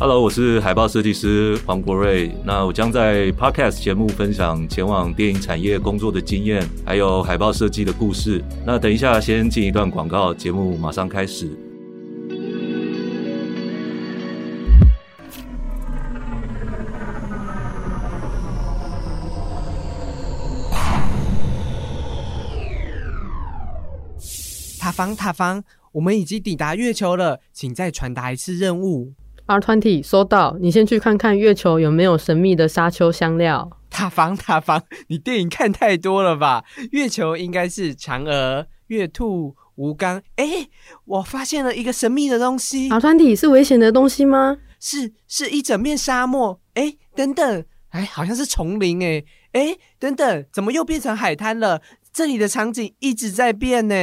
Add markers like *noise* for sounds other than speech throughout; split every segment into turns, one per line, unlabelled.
Hello，我是海报设计师黄国瑞。那我将在 Podcast 节目分享前往电影产业工作的经验，还有海报设计的故事。那等一下先进一段广告，节目马上开始。
塔防，塔防，我们已经抵达月球了，请再传达一次任务。
R Twenty 收到，你先去看看月球有没有神秘的沙丘香料。
塔防，塔防，你电影看太多了吧？月球应该是嫦娥、月兔、吴刚。哎，我发现了一个神秘的东西。
R Twenty 是危险的东西吗？
是，是一整面沙漠。哎，等等，哎，好像是丛林。哎，哎，等等，怎么又变成海滩了？这里的场景一直在变呢。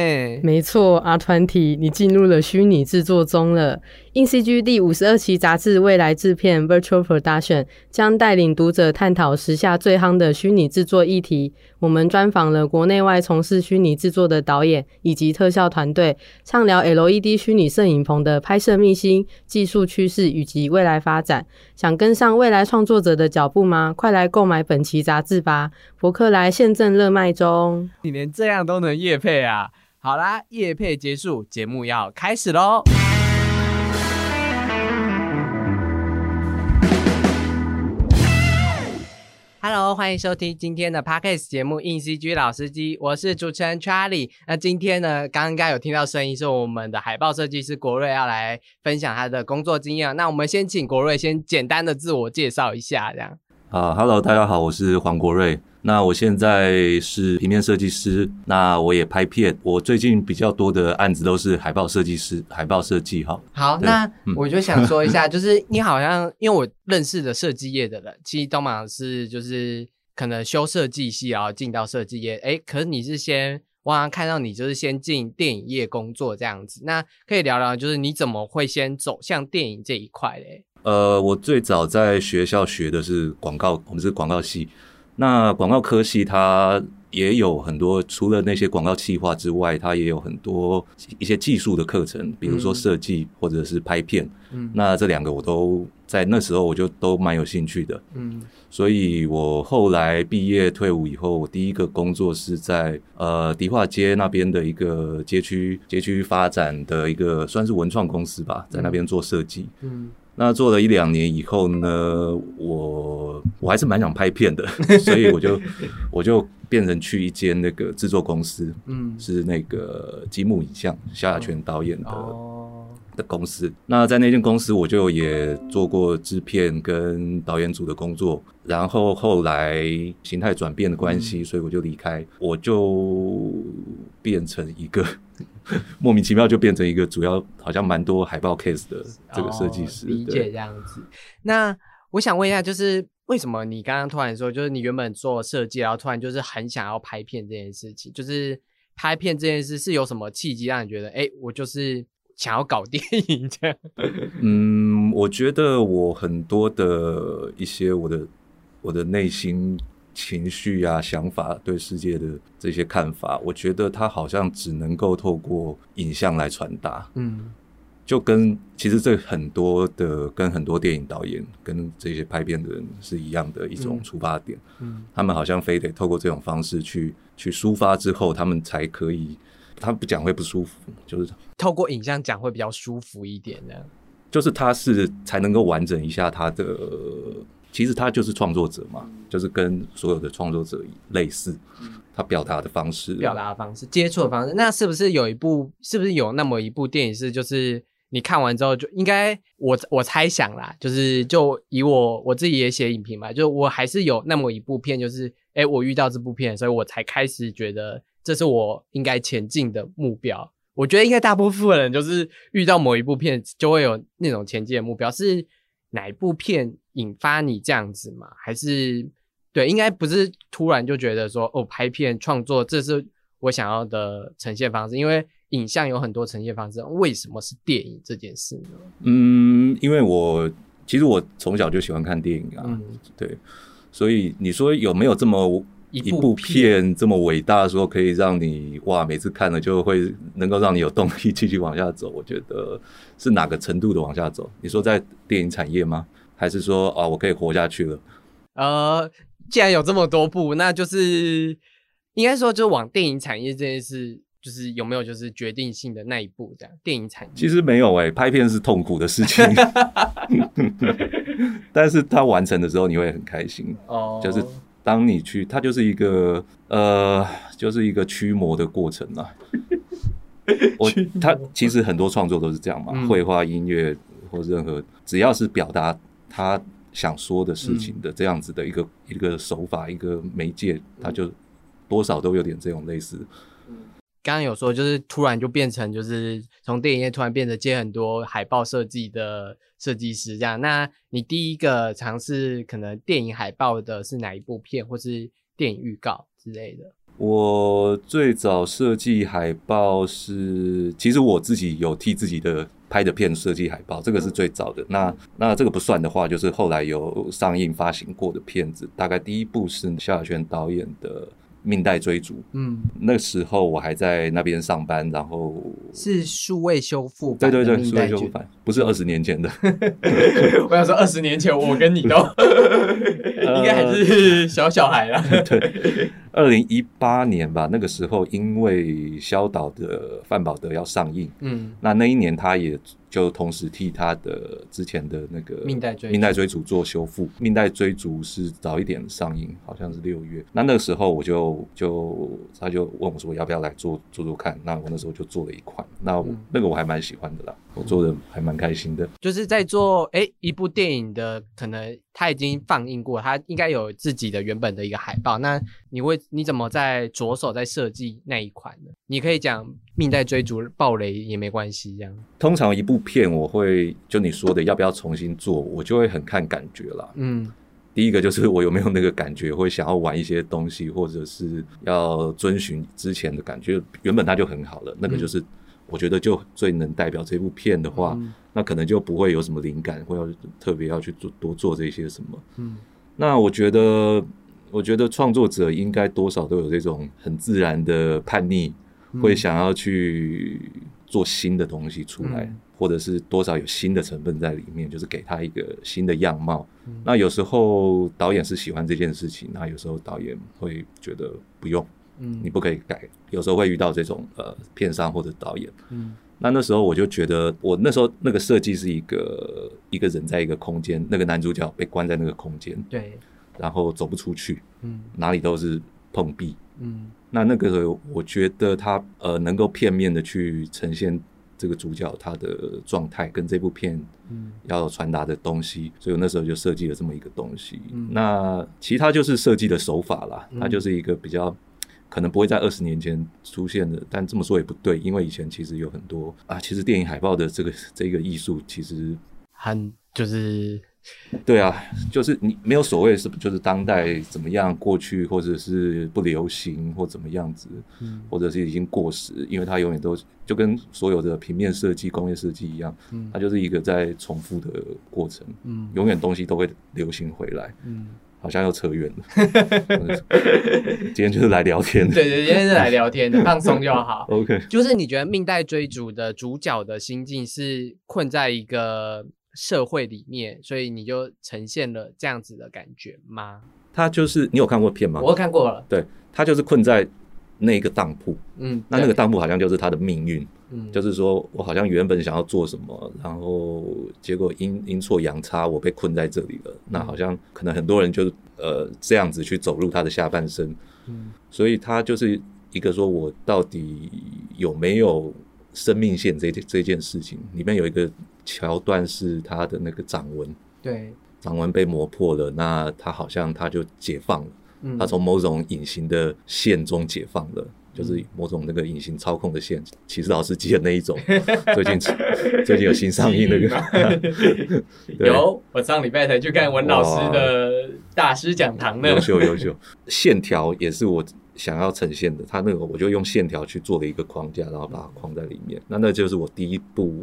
没错，阿团体，你进入了虚拟制作中了。In CG 第五十二期杂志未来制片 Virtual Production 将带领读者探讨时下最夯的虚拟制作议题。我们专访了国内外从事虚拟制作的导演以及特效团队，畅聊 LED 虚拟摄影棚的拍摄秘辛、技术趋势以及未来发展。想跟上未来创作者的脚步吗？快来购买本期杂志吧！博客来现正热卖中。
你连这样都能夜配啊？好啦，夜配结束，节目要开始喽！Hello，欢迎收听今天的 parkas 节目《硬 CG 老司机》，我是主持人 Charlie。那今天呢，刚刚有听到声音，是我们的海报设计师国瑞要来分享他的工作经验。那我们先请国瑞先简单的自我介绍一下，这样。
啊，Hello，大家好，我是黄国瑞。那我现在是平面设计师，那我也拍片。我最近比较多的案子都是海报设计师，海报设计哈。
好，那我就想说一下，*laughs* 就是你好像因为我认识的设计业的人，其实都嘛是就是可能修设计系然后进到设计业。哎，可是你是先我好像看到你就是先进电影业工作这样子。那可以聊聊，就是你怎么会先走向电影这一块嘞？
呃，我最早在学校学的是广告，我们是广告系。那广告科系它也有很多，除了那些广告企划之外，它也有很多一些技术的课程，比如说设计或者是拍片。嗯，那这两个我都在那时候我就都蛮有兴趣的。嗯，所以我后来毕业退伍以后，我第一个工作是在呃迪化街那边的一个街区街区发展的一个算是文创公司吧，在那边做设计。嗯。那做了一两年以后呢，我我还是蛮想拍片的，*laughs* 所以我就我就变成去一间那个制作公司，嗯，是那个积木影像萧亚全导演的的公司。那在那间公司，我就也做过制片跟导演组的工作。然后后来形态转变的关系，所以我就离开，我就变成一个。*laughs* 莫名其妙就变成一个主要好像蛮多海报 case 的这个设计师，
理解这样子。那我想问一下，就是为什么你刚刚突然说，就是你原本做设计，然后突然就是很想要拍片这件事情，就是拍片这件事是有什么契机让你觉得，哎，我就是想要搞电影这样？*laughs*
嗯，我觉得我很多的一些我的我的内心。情绪啊，想法对世界的这些看法，我觉得他好像只能够透过影像来传达。嗯，就跟其实这很多的跟很多电影导演跟这些拍片的人是一样的一种出发点。嗯，他们好像非得透过这种方式去去抒发之后，他们才可以。他不讲会不舒服，就是
透过影像讲会比较舒服一点的。
就是他是才能够完整一下他的。其实他就是创作者嘛，就是跟所有的创作者类似，他表达的方式、
表达的方式、接触的方式。那是不是有一部？是不是有那么一部电影是，就是你看完之后就应该我我猜想啦，就是就以我我自己也写影评嘛，就我还是有那么一部片，就是哎，我遇到这部片，所以我才开始觉得这是我应该前进的目标。我觉得应该大部分人就是遇到某一部片就会有那种前进的目标是。哪一部片引发你这样子嘛？还是对，应该不是突然就觉得说哦，拍片创作这是我想要的呈现方式。因为影像有很多呈现方式，为什么是电影这件事呢？
嗯，因为我其实我从小就喜欢看电影啊，对，所以你说有没有这么
一
一部片这么伟大，的时候可以让你哇，每次看了就会能够让你有动力继续往下走。我觉得是哪个程度的往下走？你说在电影产业吗？还是说啊，我可以活下去了？
呃，既然有这么多部，那就是应该说，就往电影产业这件事，就是有没有就是决定性的那一步？这样，电影产业
其实没有哎、拍片是痛苦的事情，*laughs* *laughs* *laughs* 但是它完成的时候你会很开心。
哦，
就是当你去，它就是一个呃，就是一个驱魔的过程啊。*laughs* 我他其实很多创作都是这样嘛，
嗯
绘画、音乐或任何只要是表达他想说的事情的这样子的一个、一个手法、一个媒介，它就多少都有点这种类似。
刚刚有说，就是突然就变成就是从电影业突然变得接很多海报设计的设计师这样。那你第一个尝试可能电影海报的是哪一部片，或是电影预告之类的？
我最早设计海报是，其实我自己有替自己的拍的片设计海报，这个是最早的。那那这个不算的话，就是后来有上映发行过的片子，大概第一部是萧亚轩导演的《命带追逐》，
嗯，
那时候我还在那边上班，然后
是数位修复
对对对，数位修复版不是二十年前的，*laughs*
我想说，二十年前我跟你都 *laughs* 应该还是小小孩了。
对，二零一八年吧，那个时候因为肖导的范宝德要上映，
嗯，
那那一年他也就同时替他的之前的那个
命带追逐
命带追逐做修复。命带追逐是早一点上映，好像是六月。那那个时候我就就他就问我说要不要来做做做看。那我那时候就做了一款，那那个我还蛮喜欢的啦，我做的还蛮开心的。
就是在做诶一部电影的，可能它已经放映过，它应该有自己的原本的一个海报。那你会你怎么在着手在设计那一款呢？你可以讲命在追逐暴雷也没关系，这样。
通常一部片我会就你说的要不要重新做，我就会很看感觉啦。
嗯
第一个就是我有没有那个感觉，会想要玩一些东西，或者是要遵循之前的感觉。原本它就很好了，那个就是我觉得就最能代表这部片的话，
嗯。
那可能就不会有什么灵感，会要特别要去做多做这些什么。
嗯。
那我觉得，我觉得创作者应该多少都有这种很自然的叛逆，
嗯。
会想要去做新的东西出来，
嗯。
或者是多少有新的成分在里面，就是给他一个新的样貌。
嗯。
那有时候导演是喜欢这件事情，那有时候导演会觉得不用，
嗯
你不可以改。有时候会遇到这种呃片商或者导演。
嗯
那那时候我就觉得，我那时候那个设计是一个一个人在一个空间，那个男主角被关在那个空间，
对，
然后走不出去，
嗯
哪里都是碰壁。
嗯
那那个时候我觉得他呃能够片面的去呈现这个主角他的状态跟这部片
嗯
要传达的东西，所以我那时候就设计了这么一个东西。
嗯
那其他就是设计的手法啦，
嗯
它就是一个比较可能不会在二十年前出现的，但这么说也不对，因为以前其实有很多啊，其实电影海报的这个这个艺术其实
很就是
对啊，就是你没有所谓是就是当代怎么样过去，或者是不流行或怎么样子，
嗯
或者是已经过时，因为它永远都就跟所有的平面设计、工业设计一样，
嗯
它就是一个在重复的过程，
嗯
永远东西都会流行回来。
嗯，
好像又扯远了，今天就是来聊天的。
对对，今天是来聊天的，放松就好。*laughs*
OK，
就是你觉得命带追逐的主角的心境是困在一个社会里面，所以你就呈现了这样子的感觉吗？
他就是你有看过片吗？
我看过了，
对他就是困在那个当铺，
嗯，
那那个，当铺好像就是他的命运，
嗯，
就是说我好像原本想要做什么，然后结果阴阴错阳差，我被困在这里了。那好像可能很多人就呃这样子去走入他的下半生，
嗯。
所以他就是一个说我到底有没有生命线这这件事情，里面有一个桥段是他的那个掌纹，
对，
掌纹被磨破了，那他好像他就解放了，
嗯。
他从某种隐形的线中解放了。就是某种那个隐形操控的线，骑士老司机的那一种，*laughs* 最近最近有新上映那个，*laughs*
有，我上礼拜才去看文老师的大师讲堂呢
优。秀优秀，线条也是我想要呈现的。它那个我就用线条去做了一个框架，然后把它框在里面。那那就是我第一部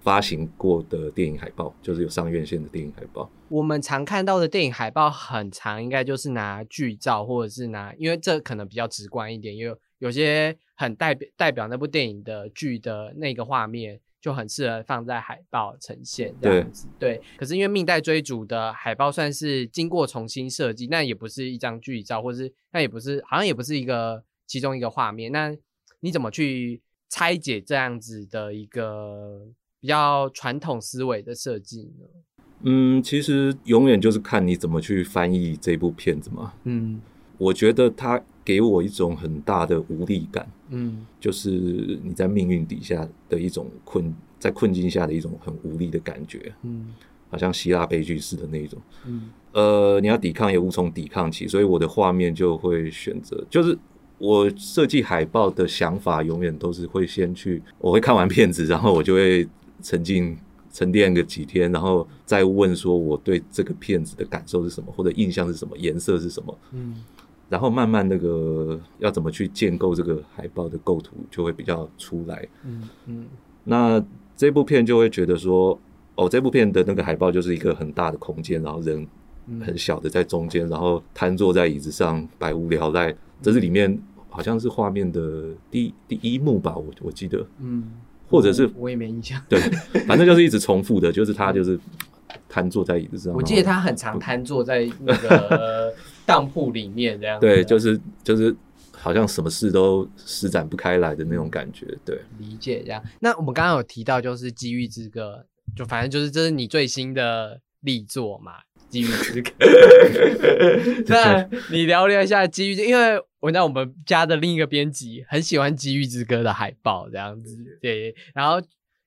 发行过的电影海报，就是有上院线的电影海报。
我们常看到的电影海报很长，应该就是拿剧照，或者是拿，因为这可能比较直观一点，因为有些很代表代表那部电影的剧的那个画面，就很适合放在海报呈现这样子。对，可是因为命带追逐的海报算是经过重新设计，那也不是一张剧照，或者是那也不是，好像也不是一个其中一个画面。那你怎么去拆解这样子的一个比较传统思维的设计呢？
嗯，其实永远就是看你怎么去翻译这部片子嘛。
嗯
我觉得它给我一种很大的无力感，
嗯。
就是你在命运底下的一种困，在困境下的一种很无力的感觉，
嗯。
好像希腊悲剧式的那一种。
嗯。
呃，你要抵抗也无从抵抗起，所以我的画面就会选择，就是我设计海报的想法永远都是会先去，我会看完片子，然后我就会沉浸沉淀个几天，然后再问说我对这个片子的感受是什么，或者印象是什么，颜色是什么，
嗯
然后慢慢那个要怎么去建构这个海报的构图就会比较出来。
嗯嗯
那这部片就会觉得说，哦，这部片的那个海报就是一个很大的空间，然后人
嗯
很小的在中间，然后瘫坐在椅子上，百无聊赖。这是里面好像是画面的第第一幕吧，我我记得，
嗯，
或者是
我我也没印象。
对，反正就是一直重复的，就是他就是瘫坐在椅子上。
我记得他很常瘫坐在那个 *laughs* *laughs* 当铺里面这样子。
对，就是就是好像什么事都施展不开来的那种感觉，对。
理解这样。那我们刚刚有提到，就是《机遇之歌》，就反正就是这是你最新的力作嘛，《机遇之歌》。*laughs* 那你聊聊一下《机遇》，因为我知道我们家的另一个编辑很喜欢《机遇之歌》的海报这样子，对。然后《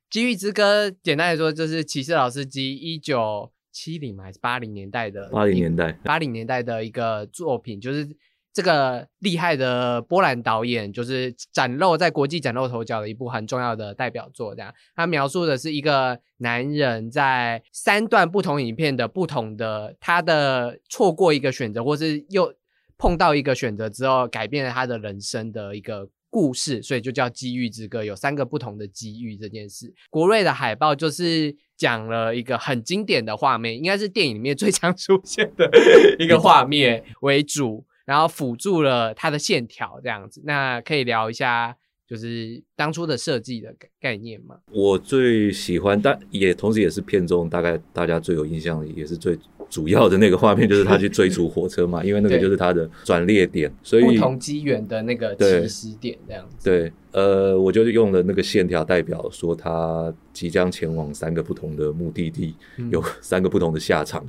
机遇之歌》简单来说就是骑士老司机一九七零还是八零年代的
八零年代，
八零年代的一个作品，就是这个厉害的波兰导演，就是崭露在国际崭露头角的一部很重要的代表作。这样，他描述的是一个男人在三段不同影片的不同的他的错过一个选择，或是又碰到一个选择之后，改变了他的人生的一个。故事，所以就叫《机遇之歌》，有三个不同的机遇这件事。国瑞的海报就是讲了一个很经典的画面，应该是电影里面最常出现的一个画面为主，然后辅助了它的线条这样子。那可以聊一下，就是当初的设计的概概念嘛？
我最喜欢，但也同时也是片中大概大家最有印象，也是最主要的那个画面，就是他去追逐火车嘛，因为那个就是他的转列点，所以
不同机缘的那个起始点这样子。
对，呃，我就用了那个线条代表说他即将前往三个不同的目的地，
嗯
有 *laughs* 三个不同的下场。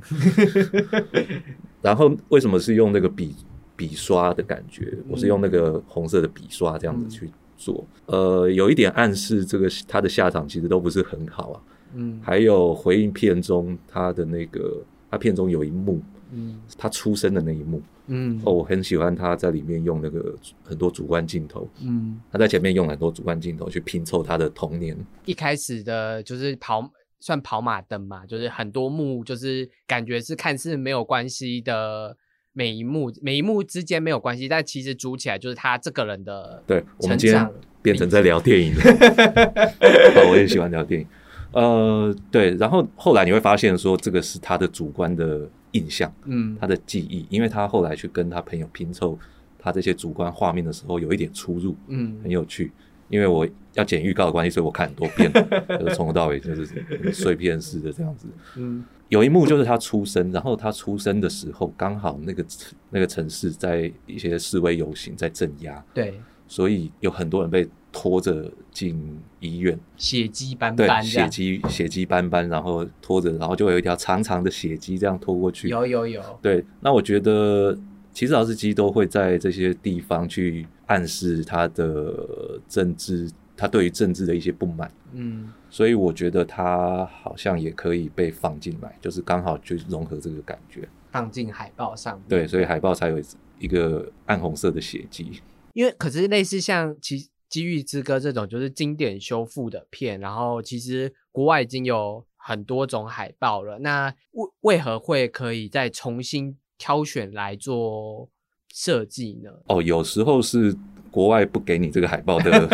*laughs* 然后为什么是用那个笔笔刷的感觉？我是用那个红色的笔刷这样子去做，呃，有一点暗示这个他的下场其实都不是很好啊。
嗯
还有回应片中他的那个，他片中有一幕，
嗯
他出生的那一幕，
嗯
哦，我很喜欢他在里面用那个很多主观镜头，
嗯，
他在前面用很多主观镜头去拼凑他的童年。
一开始的就是跑算跑马灯嘛，就是很多幕，就是感觉是看似没有关系的。每一幕每一幕之间没有关系，但其实组起来就是他这个人的
对我们
成
今天变成在聊电影了，*laughs* 啊，我也喜欢聊电影。呃，对，然后后来你会发现说，这个是他的主观的印象，
嗯
他的记忆，因为他后来去跟他朋友拼凑他这些主观画面的时候，有一点出入，
嗯
很有趣。因为我要剪预告的关系，所以我看很多遍，*laughs* 就是从头到尾就是碎片式的这样子。
嗯
有一幕就是他出生，然后他出生的时候刚好那个那个城市在一些示威游行在镇压，
对，
所以有很多人被拖着进医院，
血迹斑，斑对，
血迹血迹斑斑，然后拖着，然后就有一条长长的血迹这样拖过去。
有有有，
对，那我觉得其实老司机都会在这些地方去暗示他的政治，他对于政治的一些不满。
嗯
所以我觉得它好像也可以被放进来，就是刚好去融合这个感觉。
放进海报上。
对，所以海报才有一个暗红色的血迹。
因为可是类似像《奇机遇之歌》这种就是经典修复的片，然后其实国外已经有很多种海报了。那为为何会可以再重新挑选来做设计呢？
哦，有时候是国外不给你这个海报的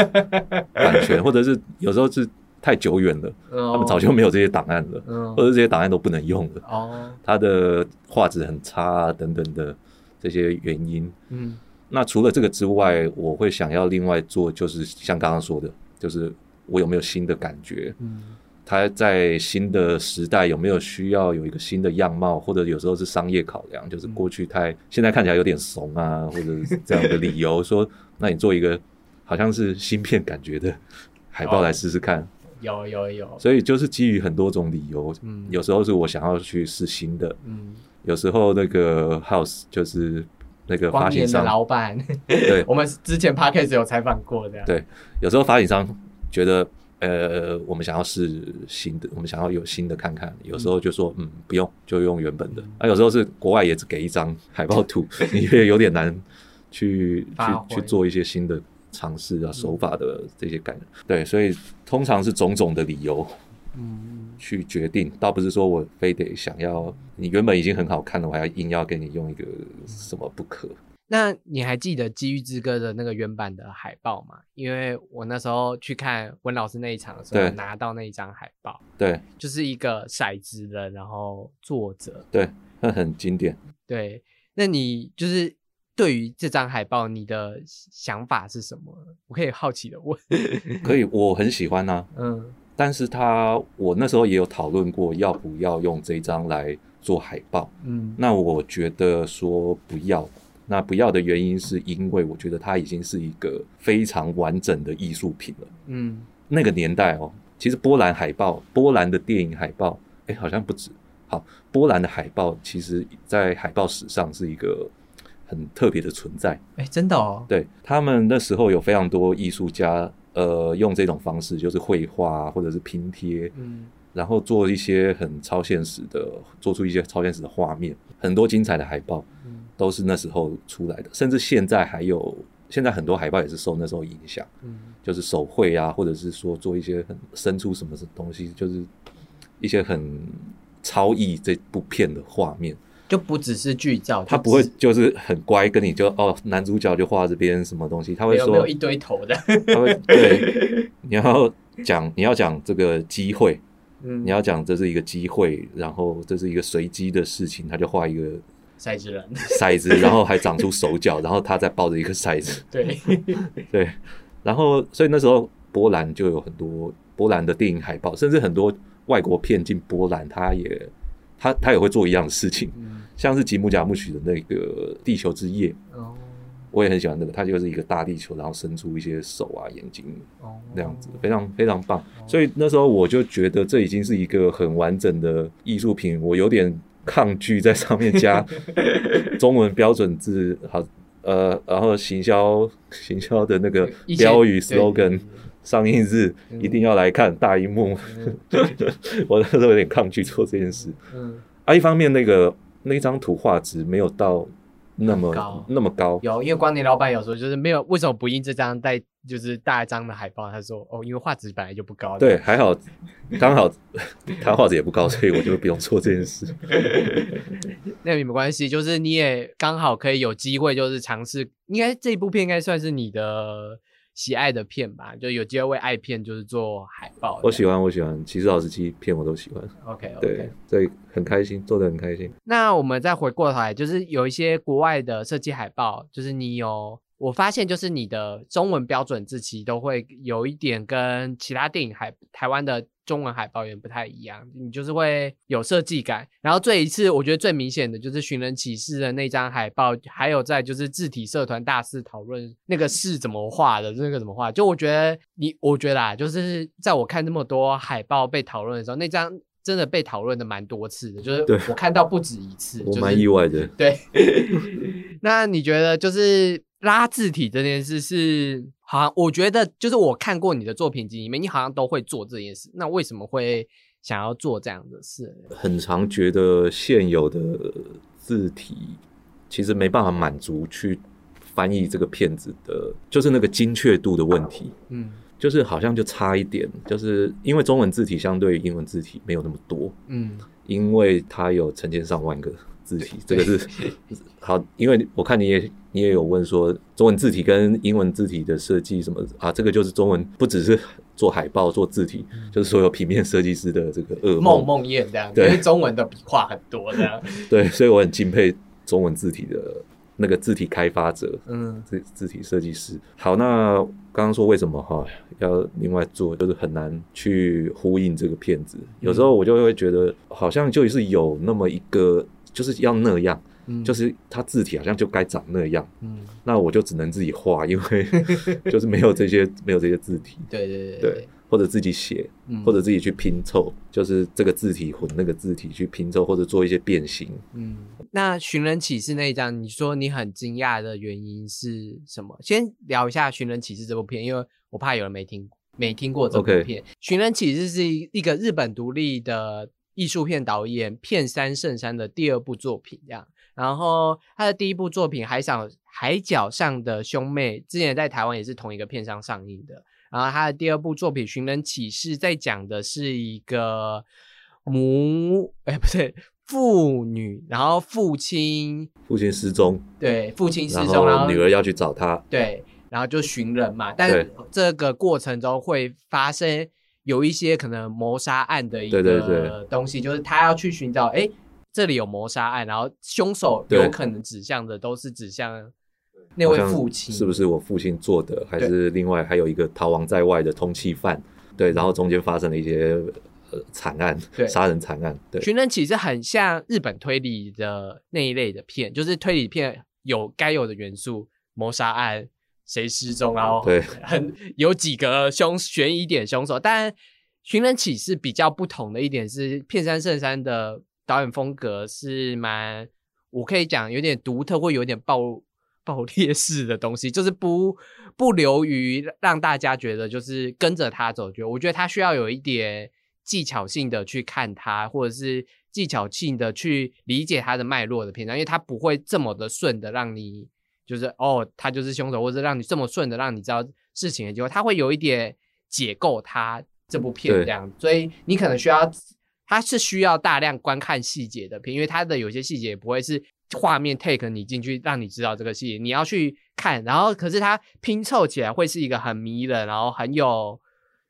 版权，*laughs* 或者是有时候是太久远了，
他
他们早就没有这些档案了，
嗯。
或者这些档案都不能用了，
哦。
它的画质很差啊等等的这些原因。
嗯。
那除了这个之外，我会想要另外做，就是像刚刚说的，就是我有没有新的感觉？
嗯。
它在新的时代有没有需要有一个新的样貌，或者有时候是商业考量，就是过去太现在看起来有点怂啊，或者是这样的理由，*laughs* 说那你做一个好像是芯片感觉的海报来试试看。
有有有。
所以就是基于很多种理由，
嗯。
有时候是我想要去试新的，
嗯。
有时候那个 House 就是那个发行商，
老板，
对。*laughs*
我们之前 podcast 有采访过的，
对，有时候发行商觉得，呃，我们想要试新的，我们想要有新的看看，有时候就说，嗯，不用，就用原本的。
嗯。
啊，有时候是国外也只给一张海报图，*laughs* 你也有点难去去去做一些新的尝试啊，手法的这些感。对，所以通常是种种的理由
嗯
去决定，倒不是说我非得想要你原本已经很好看了，我还要硬要给你用一个什么不可。
那你还记得《机遇之歌》的那个原版的海报吗？因为我那时候去看温老师那一场的时候，拿到那一张海报，
对
就是一个骰子的，然后作者。
对，那很经典。
对，那你就是对于这张海报，你的想法是什么？我可以好奇的问。*laughs*
可以，我很喜欢呐、
嗯
但是他，我那时候也有讨论过要不要用这张来做海报。
嗯
那我觉得说不要，那不要的原因是因为我觉得它已经是一个非常完整的艺术品了。
嗯
那个年代哦，其实波兰海报，波兰的电影海报，哎，好像不止。好，波兰的海报其实在海报史上是一个很特别的存在。
哎，真的哦。
对他们那时候有非常多艺术家，呃，用这种方式，就是绘画啊或者是拼贴，
嗯
然后做一些很超现实的，做出一些超现实的画面，很多精彩的海报
嗯
都是那时候出来的，甚至现在还有，现在很多海报也是受那时候影响，
嗯
就是手绘啊，或者是说做一些很生出什么东西，就是一些很超意这部片的画面。
就不只是剧照，
他不会
就
是很乖，跟你就哦，男主角就画这边什么东西，他会说
没有没有一堆头的。
他会对，*laughs* 你要讲你要讲这个机会，
嗯
你要讲这是一个机会，然后这是一个随机的事情，他就画一个
骰子人，
骰子，然后还长出手脚，然后他再抱着一个骰子，
对，
对，然后所以那时候波兰就有很多波兰的电影海报，甚至很多外国片进波兰，他也他他也会做一样的事情，
嗯
像是吉姆贾木许的那个《地球之夜》，
哦
我也很喜欢那个，它就是一个大地球，然后伸出一些手啊、眼睛
哦
那样子，非常非常棒。所以那时候我就觉得这已经是一个很完整的艺术品，我有点抗拒在上面加 *laughs* 中文标准字，好呃，然后行销行销的那个标语 slogan。上映日
嗯
一定要来看大荧幕，*laughs* 我那时候有点抗拒做这件事。
嗯，
啊，一方面那个那张图画质没有到那么
高
那么高，
有，因为光年老板有说就是没有为什么不印这张带就是大张的海报？他说哦，因为画质本来就不高。
对，，还好，*laughs* 刚好他画质也不高，所以我就不用做这件事。*laughs*
那也没关系，就是你也刚好可以有机会，就是尝试。应该这部片应该算是你的喜爱的片吧？就有机会为爱片就是做海报。
我喜欢，我喜欢《其实老司机》片我都喜欢
，OK
对所以很开心，做的很开心。
那我们再回过头来，就是有一些国外的设计海报，就是你有，我发现就是你的中文标准字其实都会有一点跟其他电影海台湾的中文海报有点不太一样，你就是会有设计感。然后这一次我觉得最明显的就是寻人启事的那张海报，还有在就是字体社团大肆讨论那个是怎么画的，那个怎么画。就我觉得你，我觉得啊，就是在我看那么多海报被讨论的时候，那张。真的被讨论的蛮多次的，就是我看到不止一次，*laughs* 就是
我蛮意外的。
对，*laughs* 那你觉得就是拉字体这件事是好像？我觉得就是我看过你的作品集里面，你好像都会做这件事。那为什么会想要做这样的事？
很常觉得现有的字体其实没办法满足去翻译这个片子的，就是那个精确度的问题。
嗯
就是好像就差一点，就是因为中文字体相对于英文字体没有那么多，
嗯
因为它有成千上万个字体，这个是 *laughs* 好，因为我看你也你也有问说中文字体跟英文字体的设计什么啊，这个就是中文不只是做海报做字体，就是所有平面设计师的这个噩
梦
梦。
魇这样，因
对
为中文的笔画很多这样。*laughs*
对，所以我很敬佩中文字体的那个字体开发者。
嗯，
字字体设计师。好，那刚刚说为什么哈要另外做，就是很难去呼应这个片子。有时候我就会觉得，好像就是有那么一个，就是要那样，
嗯
就是它字体好像就该长那样。
嗯，
那我就只能自己画，因为 *laughs* 就是没有这些没有这些字体，
对对对
对，或者自己写，
嗯
或者自己去拼凑，就是这个字体混那个字体去拼凑，或者做一些变形。
嗯，那寻人启事那一张，你说你很惊讶的原因是什么？先聊一下《寻人启事》这部片，因为我怕有人没听没听过这部片。寻人启事》是一一个日本独立的艺术片导演片山圣山的第二部作品，这样。然后他的第一部作品《海上海角上的兄妹》之前在台湾也是同一个片商上映的。然后他的第二部作品《寻人启事》在讲的是一个母，哎，不对，父女，然后父亲
父亲失踪，
对父亲失
然
踪，然后
后女儿要去找他，
对，然后就寻人嘛。但
对
这个过程中会发生有一些可能谋杀案的一
对对对
个东西，就是他要去寻找，哎，这里有谋杀案，然后凶手有可能指向的都是指向那位父亲，
是不是我父亲做的，还是另外还有一个逃亡在外的通缉犯？对，然后中间发生了一些呃惨案
对，*laughs*
杀人惨案。对，
寻人启事很像日本推理的那一类的片，就是推理片有该有的元素，谋杀案、谁失踪，然后
对 *laughs*
很有几个凶悬疑点凶手。但寻人启事比较不同的一点是，片山圣山的导演风格是蛮，我可以讲有点独特，或有点暴爆裂式的东西，就是不不流于让大家觉得就是跟着他走。就我觉得他需要有一点技巧性的去看他，或者是技巧性的去理解他的脉络的篇章，因为他不会这么的顺的让你就是哦，他就是凶手，或者让你这么顺的让你知道事情的结果，他会有一点解构他这部片这样，所以你可能需要。他是需要大量观看细节的片，因为他的有些细节不会是画面 take 你进去让你知道这个细节，你要去看，然后可是它拼凑起来会是一个很迷人，然后很有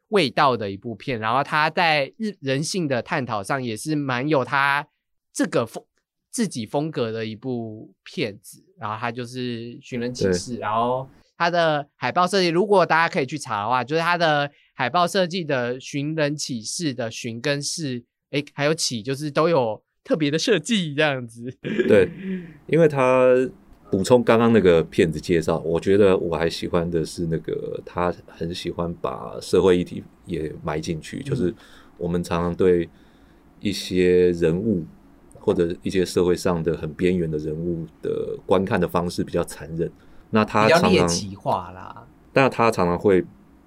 味道的一部片，然后他在日人性的探讨上也是蛮有他这个风自己风格的一部片子，然后它就是《寻人启事》，然后它的海报设计，如果大家可以去查的话，就是它的海报设计的《寻人启事》的“寻”跟“事”，诶，还有“启”，就是都有特别的设计这样子。*laughs*
对，因为他补充刚刚那个片子介绍，我觉得我还喜欢的是那个他很喜欢把社会议题也埋进去，就是我们常常对一些人物或者一些社会上的很边缘的人物的观看的方式比较残忍，那他常常
猎奇化啦，
但他常常会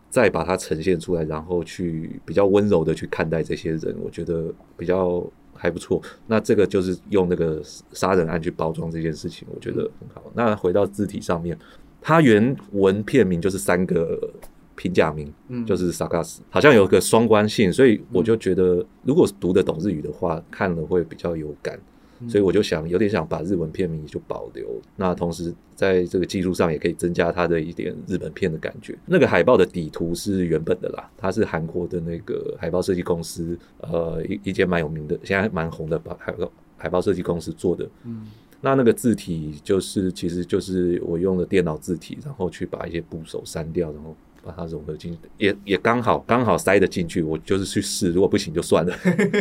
再把它呈现出来，然后去比较温柔的去看待这些人，我觉得比较还不错。那这个就是用那个杀人案去包装这件事情，我觉得很好。那回到字体上面，它原文片名就是三个平假名，
嗯，
就是 Sagas，好像有个双关性，所以我就觉得如果读得懂日语的话，看了会比较有感。
嗯
所以我就想有点想把日文片名就保留，那同时在这个技术上也可以增加它的一点日本片的感觉。那个海报的底图是原本的啦，它是韩国的那个海报设计公司，呃，一一间蛮有名的，现在蛮红的把海报海报设计公司做的。
嗯
那那个字体就是其实就是我用的电脑字体，然后去把一些部首删掉，然后把它融合进去，也也刚好刚好塞得进去。我就是去试，如果不行就算了。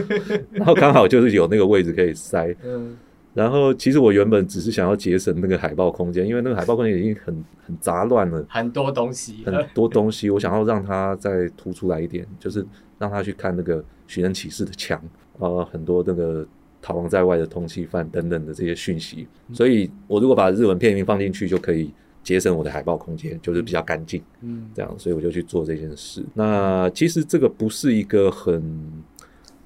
*laughs* 然后刚好就是有那个位置可以塞。
嗯
然后其实我原本只是想要节省那个海报空间，因为那个海报空间已经很很杂乱了，
很多东西，
很多东西，我想要让它再突出来一点，就是让他去看那个寻人启事的墙，呃，很多那个逃亡在外的通缉犯等等的这些讯息。所以我如果把日文片名放进去，就可以节省我的海报空间，就是比较干净。
嗯，
这样，所以我就去做这件事。那其实这个不是一个很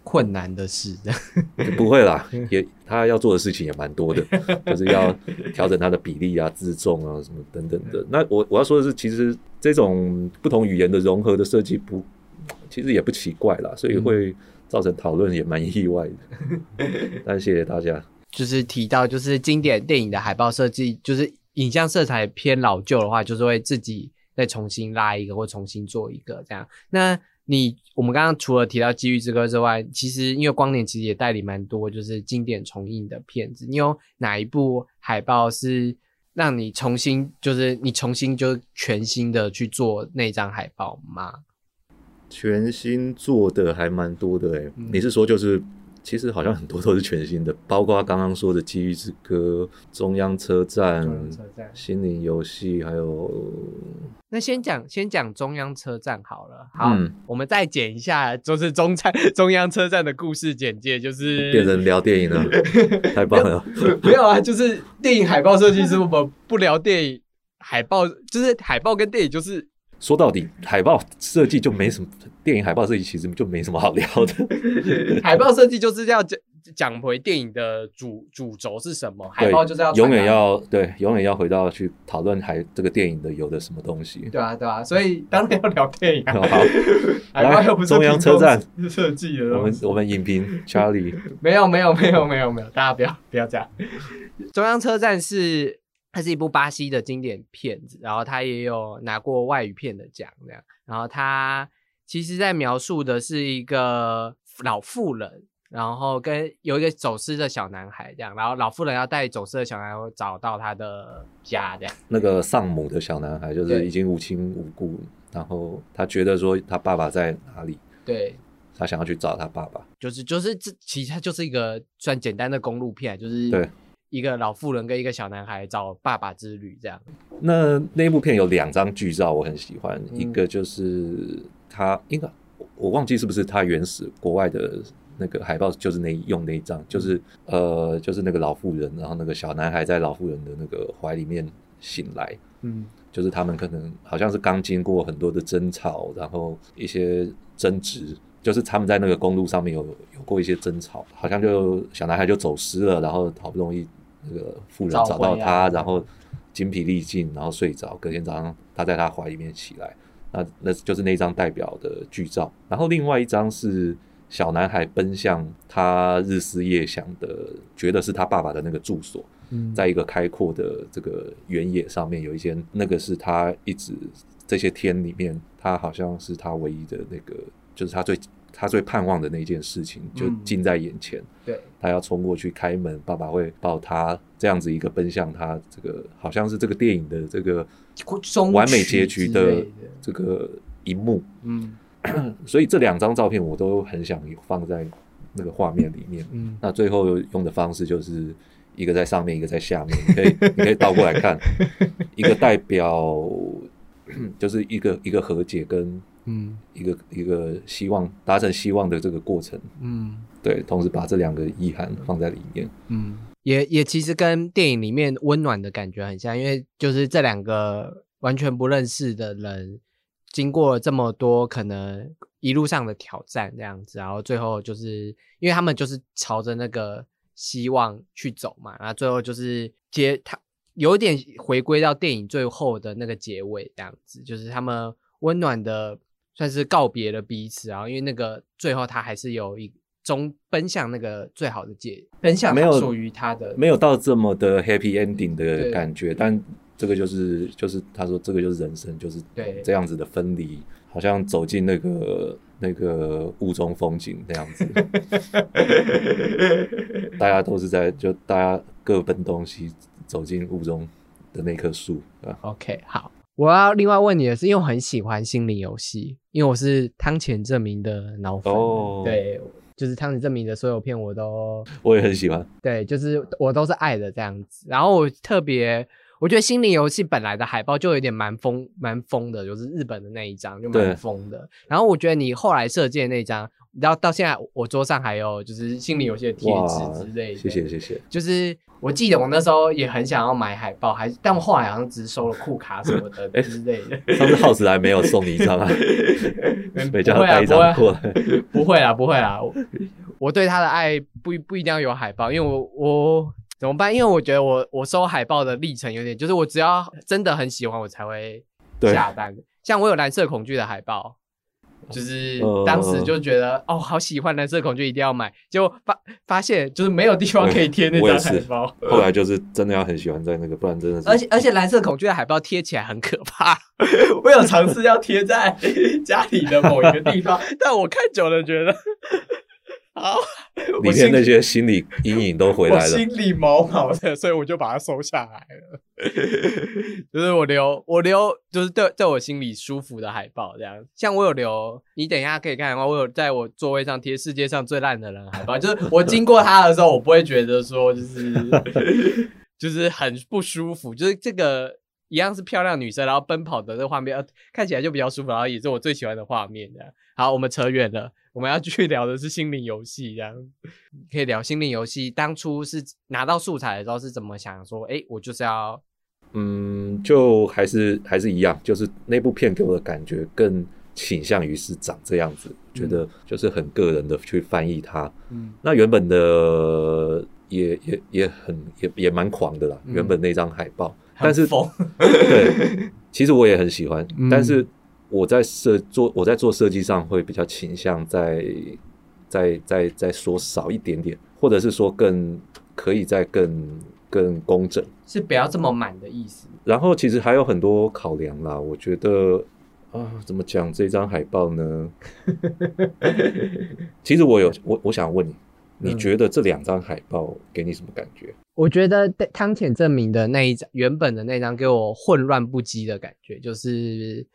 困难的事，*laughs*
不会啦，也他要做的事情也蛮多的，*laughs* 就是要调整它的比例啊、自重啊什么等等的。那我我要说的是，其实这种不同语言的融合的设计不，其实也不奇怪啦，所以会造成讨论也蛮意外的。*laughs* 但谢谢大家。
就是提到，就是经典电影的海报设计，就是影像色彩偏老旧的话，就是会自己再重新拉一个或重新做一个这样。那你我们刚刚除了提到《机遇之歌》之外，其实因为光年其实也代理蛮多就是经典重映的片子。你有哪一部海报是让你重新就是你重新就全新的去做那张海报吗？
全新做的还蛮多的诶、
嗯
你是说就是其实好像很多都是全新的，包括刚刚说的《机遇之歌》、中央车站、
车站
心灵游戏，还有
那先讲先讲中央车站好了。好，
嗯
我们再剪一下，就是中站 *laughs* 中央车站的故事简介，就是
变成聊电影了，*laughs* 太棒了！
没有啊，就是电影海报设计师，我们不聊电影海报，就是海报跟电影就是
说到底，海报设计就没什么，电影海报设计其实就没什么好聊的。*laughs*
海报设计就是要讲讲回电影的主主轴是什么，海
对
报就是要
永远要对，永远要回到去讨论海这个电影的有的什么东西。
对啊对啊，所以当然要聊电影啊。*laughs*
好，
海报又不是
中央车站
设计的
我们我们影评 Charlie，*laughs*
没有没有没有没有没有，大家不要不要这样。中央车站是它是一部巴西的经典片子，然后它也有拿过外语片的奖，这样。然后它其实在描述的是一个老妇人，然后跟有一个走失的小男孩这样，然后老妇人要带走失的小男孩找到他的家这样。
那个丧母的小男孩，就是已经无亲无故，然后他觉得说他爸爸在哪里，
对，
他想要去找他爸爸。
就是就是这其实它就是一个算简单的公路片，就是
对
一个老妇人跟一个小男孩找爸爸之旅这样。
那那部片有两张剧照，我很喜欢，
嗯
一个就是他应该我忘记是不是他原始国外的那个海报，就是那用那一张，就是呃就是那个老妇人，然后那个小男孩在老妇人的那个怀里面醒来，
嗯
就是他们可能好像是刚经过很多的争吵，然后一些争执，就是他们在那个公路上面有有过一些争吵，好像就小男孩就走失了，然后好不容易那个妇人
找
找到他，然后精疲力尽，然后睡着，隔天早上他在他怀里面起来，那那就是那张代表的剧照，然后另外一张是。小男孩奔向他日思夜想的，觉得是他爸爸的那个住所，
嗯
在一个开阔的这个原野上面，有一间那个是他一直这些天里面，他好像是他唯一的那个，就是他最他最盼望的那件事情，就
嗯。
近在眼前。
对，
他要冲过去开门，爸爸会抱他，这样子一个奔向他，这个好像是这个电影的这个
终
完美结局的这个一幕。
嗯。*clears throat*
所以这两张照片我都很想放在那个画面里面。
嗯。
那最后用的方式就是一个在上面，一个在下面，你可以 *laughs* 你可以倒过来看，一个代表 *clears throat* 就是一个一个和解跟
嗯。
一个一个希望达成希望的这个过程，
嗯。
对，同时把这两个遗憾放在里面，
嗯，也也其实跟电影里面温暖的感觉很像，因为就是这两个完全不认识的人，经过了这么多可能一路上的挑战这样子，然后最后就是因为他们就是朝着那个希望去走嘛，然后最后就是接他有点回归到电影最后的那个结尾这样子，就是他们温暖的算是告别了彼此，然后因为那个最后他还是有一终奔向那个最好的结，奔向
没有
属于他的
没有到这么的 happy ending 的感觉，但这个就是就是他说这个就是人生，就是
对
这样子的分离，好像走进那个那个雾中风景那样子，*laughs* 大家都是在就大家各奔东西，走进雾中的那棵树啊。
OK，好。我要另外问你的是，因为我很喜欢心灵游戏，因为我是汤浅证明的脑粉，
哦
对，就是汤浅证明的所有片我都
我也很喜欢，
对，就是我都是爱的这样子。然后我特别，我觉得心灵游戏本来的海报就有点蛮疯蛮疯的，就是日本的那一张就蛮疯的。然后我觉得你后来设计的那张，到到现在我桌上还有就是心灵游戏的贴纸之类的，
谢谢谢谢。
就是我记得我那时候也很想要买海报，还但我后来好像只收了库卡什么的 *laughs*
哎
之类的。
上次耗子还没有送你一张啊，每家 *laughs*
不会啊
带一张过来。*laughs*
不会啦，不会啦，我我对他的爱不不一定要有海报，因为我我怎么办？因为我觉得我我收海报的历程有点，就是我只要真的很喜欢，我才会下单。像我有蓝色恐惧的海报，就是
哦
当时就觉得哦，好喜欢蓝色恐惧，一定要买。结果发发现就是没有地方可以贴那张海报，
后来就是真的要很喜欢在那个，不然真的是
而且而且蓝色恐惧的海报贴起来很可怕。*laughs* 我有尝试要贴在 *laughs* 家里的某一个地方，但我看久了觉得，好，我
里面那些心理阴影都回来了。
心里毛毛的，所以我就把它收下来了。*laughs* 就是我留，我留，就是对在我心里舒服的海报这样。像我有留，你等一下可以看的话，我有在我座位上贴世界上最烂的人海报，就是我经过他的时候，我不会觉得说就是 *laughs* 就是很不舒服，就是这个。一样是漂亮女生，然后奔跑的这画面，呃，看起来就比较舒服，然后也是我最喜欢的画面。这样，好，我们扯远了，我们要继续聊的是心灵游戏，这样可以聊心灵游戏。当初是拿到素材的时候是怎么想说，哎，我就是要
嗯，就还是还是一样，就是那部片给我的感觉更倾向于是长这样子，觉得就是很个人的去翻译它。
嗯
那原本的也也也很也也蛮狂的啦，
嗯
原本那张海报，但是，对，其实我也很喜欢，
嗯
但是我在设做我在做设计上会比较倾向在在在在说少一点点，或者是说更可以再更更工整。
是不要这么满的意思。
然后其实还有很多考量啦，我觉得啊，怎么讲这张海报呢？*laughs* 其实我有我我想问你，你
嗯
觉得这两张海报给你什么感觉？
我觉得汤浅证明的那一张原本的那张给我混乱不羁的感觉，就是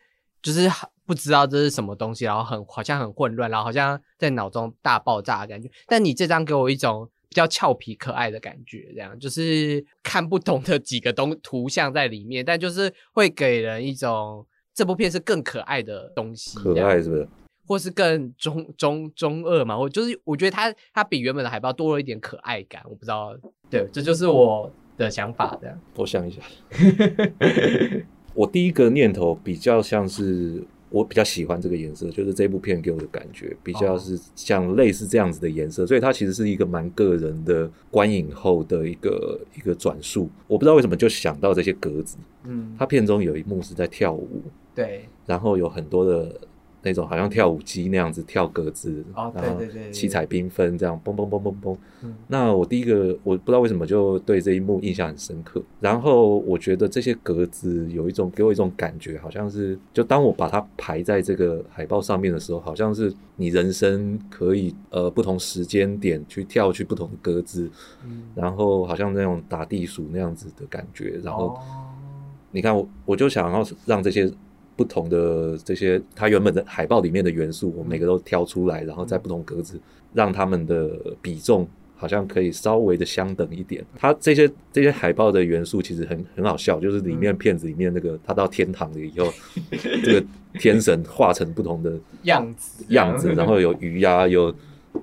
就是不知道这是什么东西，然后很好像很混乱，然后好像在脑中大爆炸的感觉。但你这张给我一种比较俏皮可爱的感觉，这样就是 *laughs* 看不懂的几个东图像在里面，但就是会给人一种这部片是更可爱的东西，
可爱是不是？
或是更中中中二嘛，我就是我觉得它它比原本的海报多了一点可爱感，我不知道，对，这就是我的想法这样。
我想一下，*laughs* 我第一个念头比较像是我比较喜欢这个颜色，就是这部片给我的感觉比较是像类似这样子的颜色，所以它其实是一个蛮个人的观影后的一个一个转述。我不知道为什么就想到这些格子，
嗯，
它片中有一幕是在跳舞，
对，
然后有很多的那种好像跳舞机那样子跳格子，
哦
然后
对对对对
七彩缤纷这样嘣嘣嘣嘣嘣。
嗯
那我第一个我不知道为什么就对这一幕印象很深刻，然后我觉得这些格子有一种给我一种感觉，好像是就当我把它排在这个海报上面的时候，好像是你人生可以呃不同时间点去跳去不同的格子，
嗯，
然后好像那种打地鼠那样子的感觉，然后。
哦
你看我，我就想要让这些不同的这些它原本的海报里面的元素，我每个都挑出来，然后在不同格子，让它们的比重好像可以稍微的相等一点。它这些这些海报的元素其实很很好笑，就是里面片子里面那个 *laughs* 他到天堂了以后，这个天神化成不同的
样子
样子，然后有鱼呀、有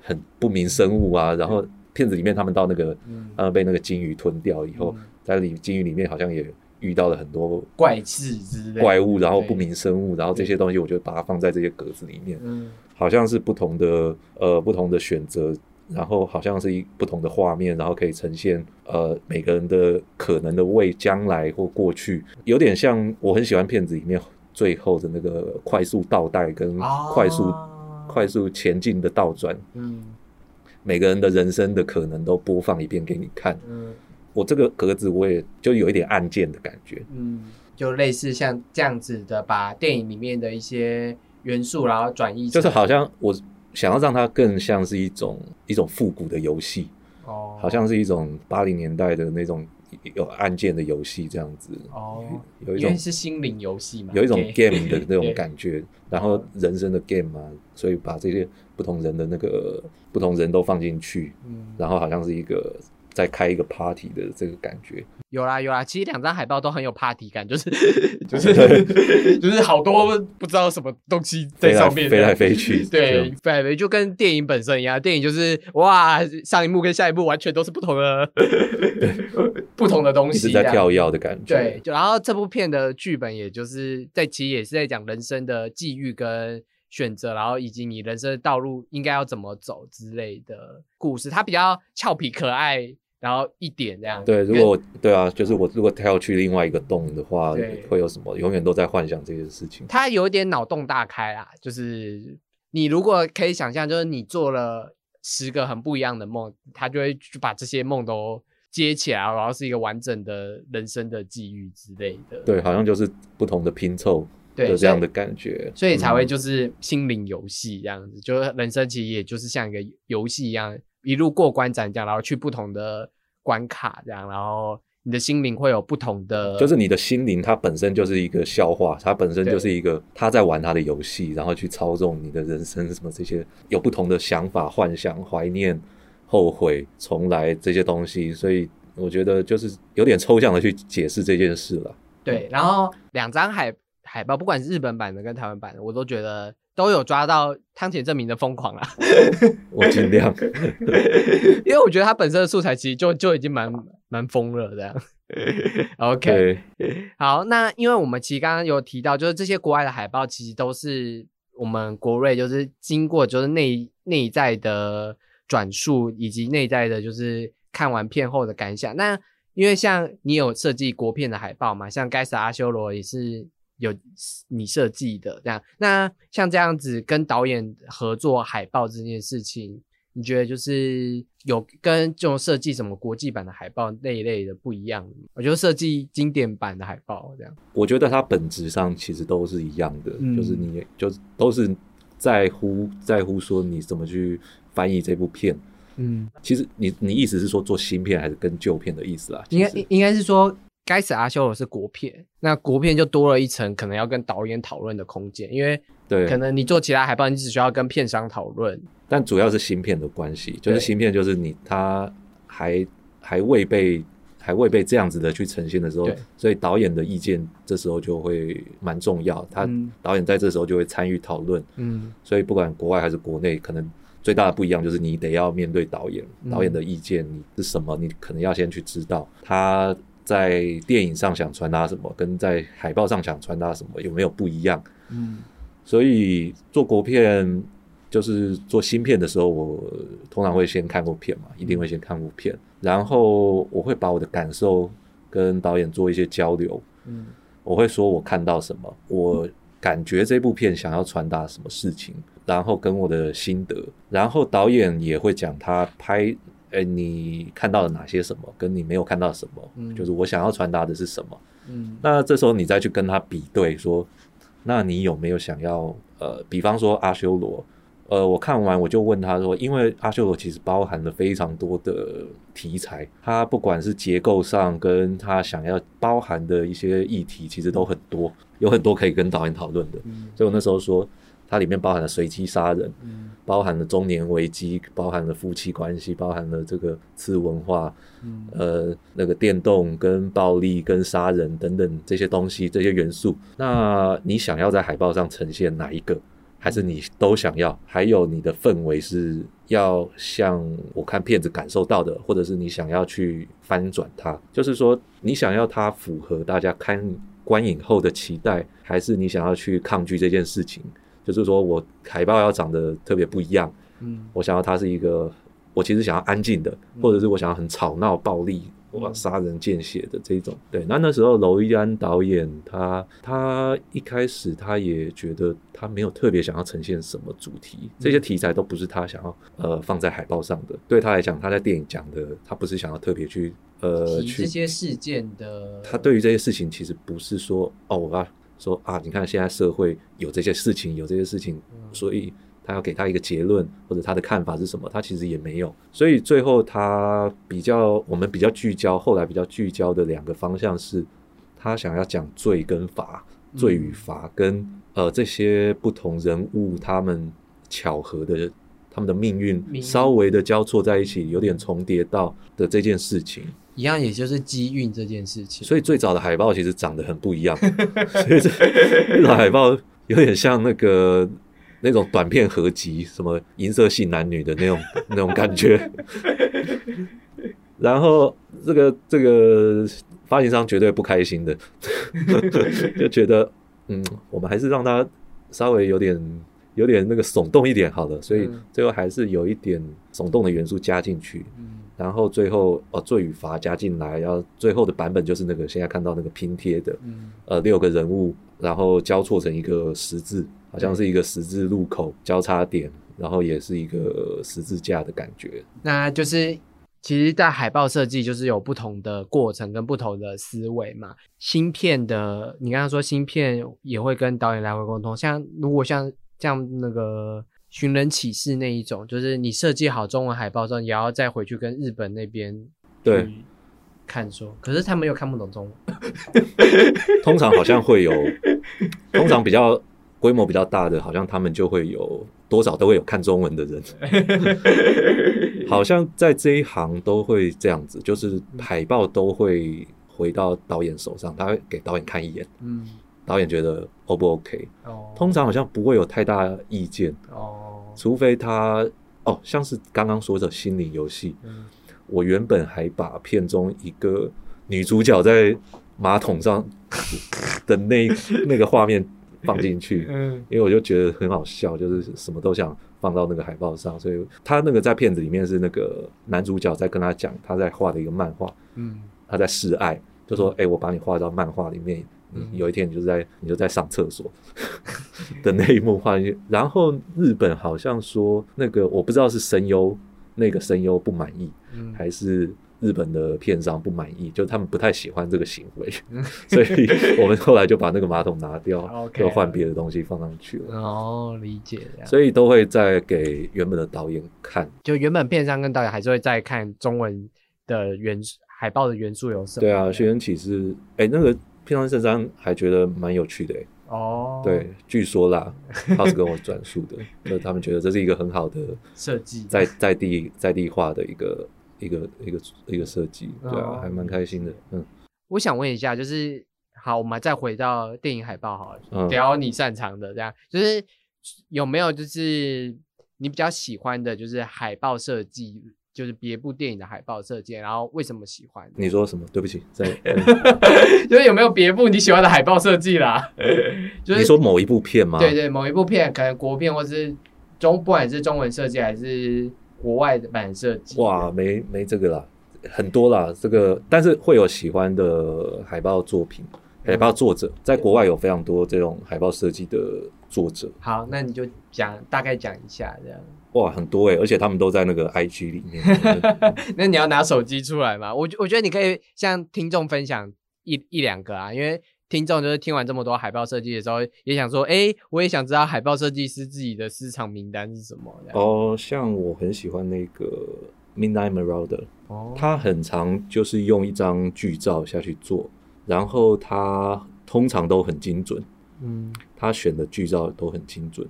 很不明生物啊，然后片子里面他们到那个
嗯
呃被那个金鱼吞掉以后
嗯，
在里金鱼里面好像也遇到了很多
怪事之类
怪物，然后不明生物，然后这些东西我就把它放在这些格子里面，
嗯。
好像是不同的呃不同的选择，然后好像是一不同的画面，然后可以呈现呃每个人的可能的未将来或过去，有点像我很喜欢片子里面最后的那个快速倒带跟
哦
快速、快速前进的倒转，
嗯。
每个人的人生的可能都播放一遍给你看。
嗯
我这个格子我也就有一点按键的感觉，
嗯，就类似像这样子的，把电影里面的一些元素，然后转移，
就是好像我想要让它更像是一种一种复古的游戏，
哦，
好像是一种八零年代的那种有按键的游戏这样子，
哦，
有一种
是心灵游戏嘛，
有一种
game
game 的那种感觉，然后人生的 game 嘛，所以把这些不同人的那个不同人都放进去，
嗯，
然后好像是一个在开一个 party 的这个感觉，
有啦有啦，其实两张海报都很有 party 感，*laughs* 就是就是 *laughs* 就是好多不知道什么东西在上面
飞来飞去，这
对，飞来飞就跟电影本身一样，电影就是哇，上一幕跟下一幕完全都是不同的 *laughs* 不同的东西，
是在跳跃的感觉，
对，就然后这部片的剧本也就是在其实也是在讲人生的际遇跟选择，然后以及你人生的道路应该要怎么走之类的故事。它比较俏皮可爱然后一点这样。
对，如果我对啊，就是我如果跳去另外一个洞的话，会有什么？永远都在幻想这些事情。
他有一点脑洞大开啦，就是你如果可以想象，就是你做了十个很不一样的梦，他就会去把这些梦都接起来，然后是一个完整的人生的际遇之类的。
对，好像就是不同的拼凑
对
的这样的感觉，
所以才会
嗯
就是心灵游戏这样子，就是人生其实也就是像一个游戏一样，一路过关斩将，然后去不同的关卡这样，然后你的心灵会有不同的，
就是你的心灵，它本身就是一个笑话，它本身就是一个他在玩他的游戏，然后去操纵你的人生，什么这些有不同的想法、幻想、怀念、后悔、重来这些东西，所以我觉得就是有点抽象的去解释这件事了。
对，然后两张海海报，不管是日本版的跟台湾版的，我都觉得都有抓到汤浅证明的疯狂啊。*laughs*
我尽量，*laughs*
因为我觉得他本身的素材其实就就已经蛮蛮疯了这样。*laughs* OK，好，那因为我们其实刚刚有提到，就是这些国外的海报其实都是我们国瑞就是经过就是内内在的转述以及内在的就是看完片后的感想。那因为像你有设计国片的海报嘛，像《该死阿修罗》也是有你设计的这样。那像这样子跟导演合作海报这件事情，你觉得就是有跟这种设计什么国际版的海报那一类的不一样？我觉得设计经典版的海报这样。
我觉得它本质上其实都是一样的，
嗯
就是你就都是在乎在乎说你怎么去翻译这部片。
嗯，
其实你你意思是说做新片还是跟旧片的意思啊？
应该应该是说，该死阿修罗是国片，那国片就多了一层可能要跟导演讨论的空间，因为
对，
可能你做其他海报，你只需要跟片商讨论。
但主要是芯片的关系，就是
对。
芯片就是你它还还未被还未被这样子的去呈现的时候，所以导演的意见这时候就会蛮重要，他
嗯。
导演在这时候就会参与讨论，
嗯。
所以不管国外还是国内，可能最大的不一样就是你得要面对导演，
嗯。
导演的意见你是什么，你可能要先去知道。他在电影上想传达什么，跟在海报上想传达什么有没有不一样。
嗯
所以做国片就是做新片的时候，我通常会先看过片嘛，一定会先看过片，然后我会把我的感受跟导演做一些交流。
嗯
我会说我看到什么，我感觉这部片想要传达什么事情，然后跟我的心得，然后导演也会讲他拍，哎，你看到了哪些什么，跟你没有看到什么，
嗯
就是我想要传达的是什么。
嗯
那这时候你再去跟他比对，说，那你有没有想要呃，比方说阿修罗，呃，我看完我就问他说，因为阿修罗其实包含了非常多的题材，它不管是结构上跟他想要包含的一些议题，其实都很多，有很多可以跟导演讨论的。
嗯
所以我那时候说，它里面包含了随机杀人，
嗯
包含了中年危机，包含了夫妻关系，包含了这个次文化，
嗯
呃，那个电动跟暴力跟杀人等等这些东西，这些元素，那你想要在海报上呈现哪一个？还是你都想要？还有你的氛围是要像我看片子感受到的，或者是你想要去翻转它？就是说，你想要它符合大家看观影后的期待，还是你想要去抗拒这件事情？就是说我海报要长得特别不一样，
嗯
我想要它是一个，我其实想要安静的，或者是我想要很吵闹、暴力、哇
嗯
杀人见血的这种。对，那那时候娄艺安导演他他一开始他也觉得他没有特别想要呈现什么主题，这些题材都不是他想要呃放在海报上的。对他来讲，他在电影讲的，他不是想要特别去呃去
这些事件的，
他对于这些事情其实不是说哦，我要说啊，你看现在社会有这些事情，有这些事情，所以他要给他一个结论或者他的看法是什么，他其实也没有。所以最后他比较我们比较聚焦，后来比较聚焦的两个方向是，他想要讲罪跟罚，罪与罚跟呃这些不同人物他们巧合的。他们的命运稍微的交错在一起，有点重叠到的这件事情，
一样，也就是机运这件事情。
所以最早的海报其实长得很不一样，*laughs* 所以这海报有点像那个那种短片合集，什么银色系男女的那种那种感觉。然后这个这个发行商绝对不开心的，*laughs* 就觉得嗯，我们还是让它稍微有点有点那个耸动一点好了，所以
嗯
最后还是有一点耸动的元素加进去。
嗯
然后最后哦罪与罚加进来，然后最后的版本就是那个现在看到那个拼贴的，
嗯
呃六个人物，然后交错成一个十字，好像是一个十字路口交叉点，然后也是一个十字架的感觉。
那就是其实，在海报设计就是有不同的过程跟不同的思维嘛。芯片的，你刚刚说芯片也会跟导演来回沟通，像如果像像那个。寻人启事那一种，就是你设计好中文海报之后，也要再回去跟日本那边
对。
看说，可是他们又看不懂中文。*laughs*
通常好像会有，通常比较规模比较大的，好像他们就会有多少都会有看中文的人，*laughs* 好像在这一行都会这样子，就是海报都会回到导演手上，他会给导演看一眼，
嗯，
导演觉得 O 不 OK，
哦，
通常好像不会有太大意见，
哦，
除非他哦，像是刚刚说的心理游戏，
嗯。
我原本还把片中一个女主角在马桶上的那 *laughs* 那个画面放进去，
嗯。
因为我就觉得很好笑，就是什么都想放到那个海报上，所以他那个在片子里面是那个男主角在跟他讲他在画的一个漫画，
嗯。
他在示爱，就说：“哎、我把你画到漫画里面，
嗯
有一天你就在你就在上厕所 *laughs* 的那一幕画面。”然后日本好像说那个我不知道是声优那个声优不满意，
嗯，
还是日本的片商不满意，就他们不太喜欢这个行为，
嗯 *laughs*
所以我们后来就把那个马桶拿掉，*laughs* 就换别的东西放上去了。
哦，理解。
所以都会再给原本的导演看，
就原本片商跟导演还是会再看中文的元素海报的元素有什么？
对啊，学员启示，哎、那个片商圣山还觉得蛮有趣的、诶
哦，
对，据说啦，*laughs* 他是跟我转述的，就是他们觉得这是一个很好的
设计。
在在地在地化的一个一个一个一个设计，对
哦
啊，还蛮开心的，嗯，
我想问一下，就是好，我们再回到电影海报好了，
嗯。
聊你擅长的，这样就是有没有就是你比较喜欢的，就是海报设计，就是别部电影的海报设计，然后为什么喜欢？
你说什么？对不起，*laughs* 在、
就是有没有别部你喜欢的海报设计啦？就是
你说某一部片吗？
对对，某一部片，可能国片或是中，不管是中文设计还是国外的版设计，
哇，没没这个啦，很多啦，这个但是会有喜欢的海报作品，海报作者在国外有非常多这种海报设计的作者，
好，那你就讲大概讲一下这样。
哇，很多诶、而且他们都在那个 IG 里面。*laughs*
那你要拿手机出来吗？我我觉得你可以向听众分享一一两个啊，因为听众就是听完这么多海报设计的时候，也想说，哎，我也想知道海报设计师自己的私藏名单是什么。
哦，像我很喜欢那个 Midnight Marauder，
哦，
他很常就是用一张剧照下去做，然后他通常都很精准，
嗯，
他选的剧照都很精准。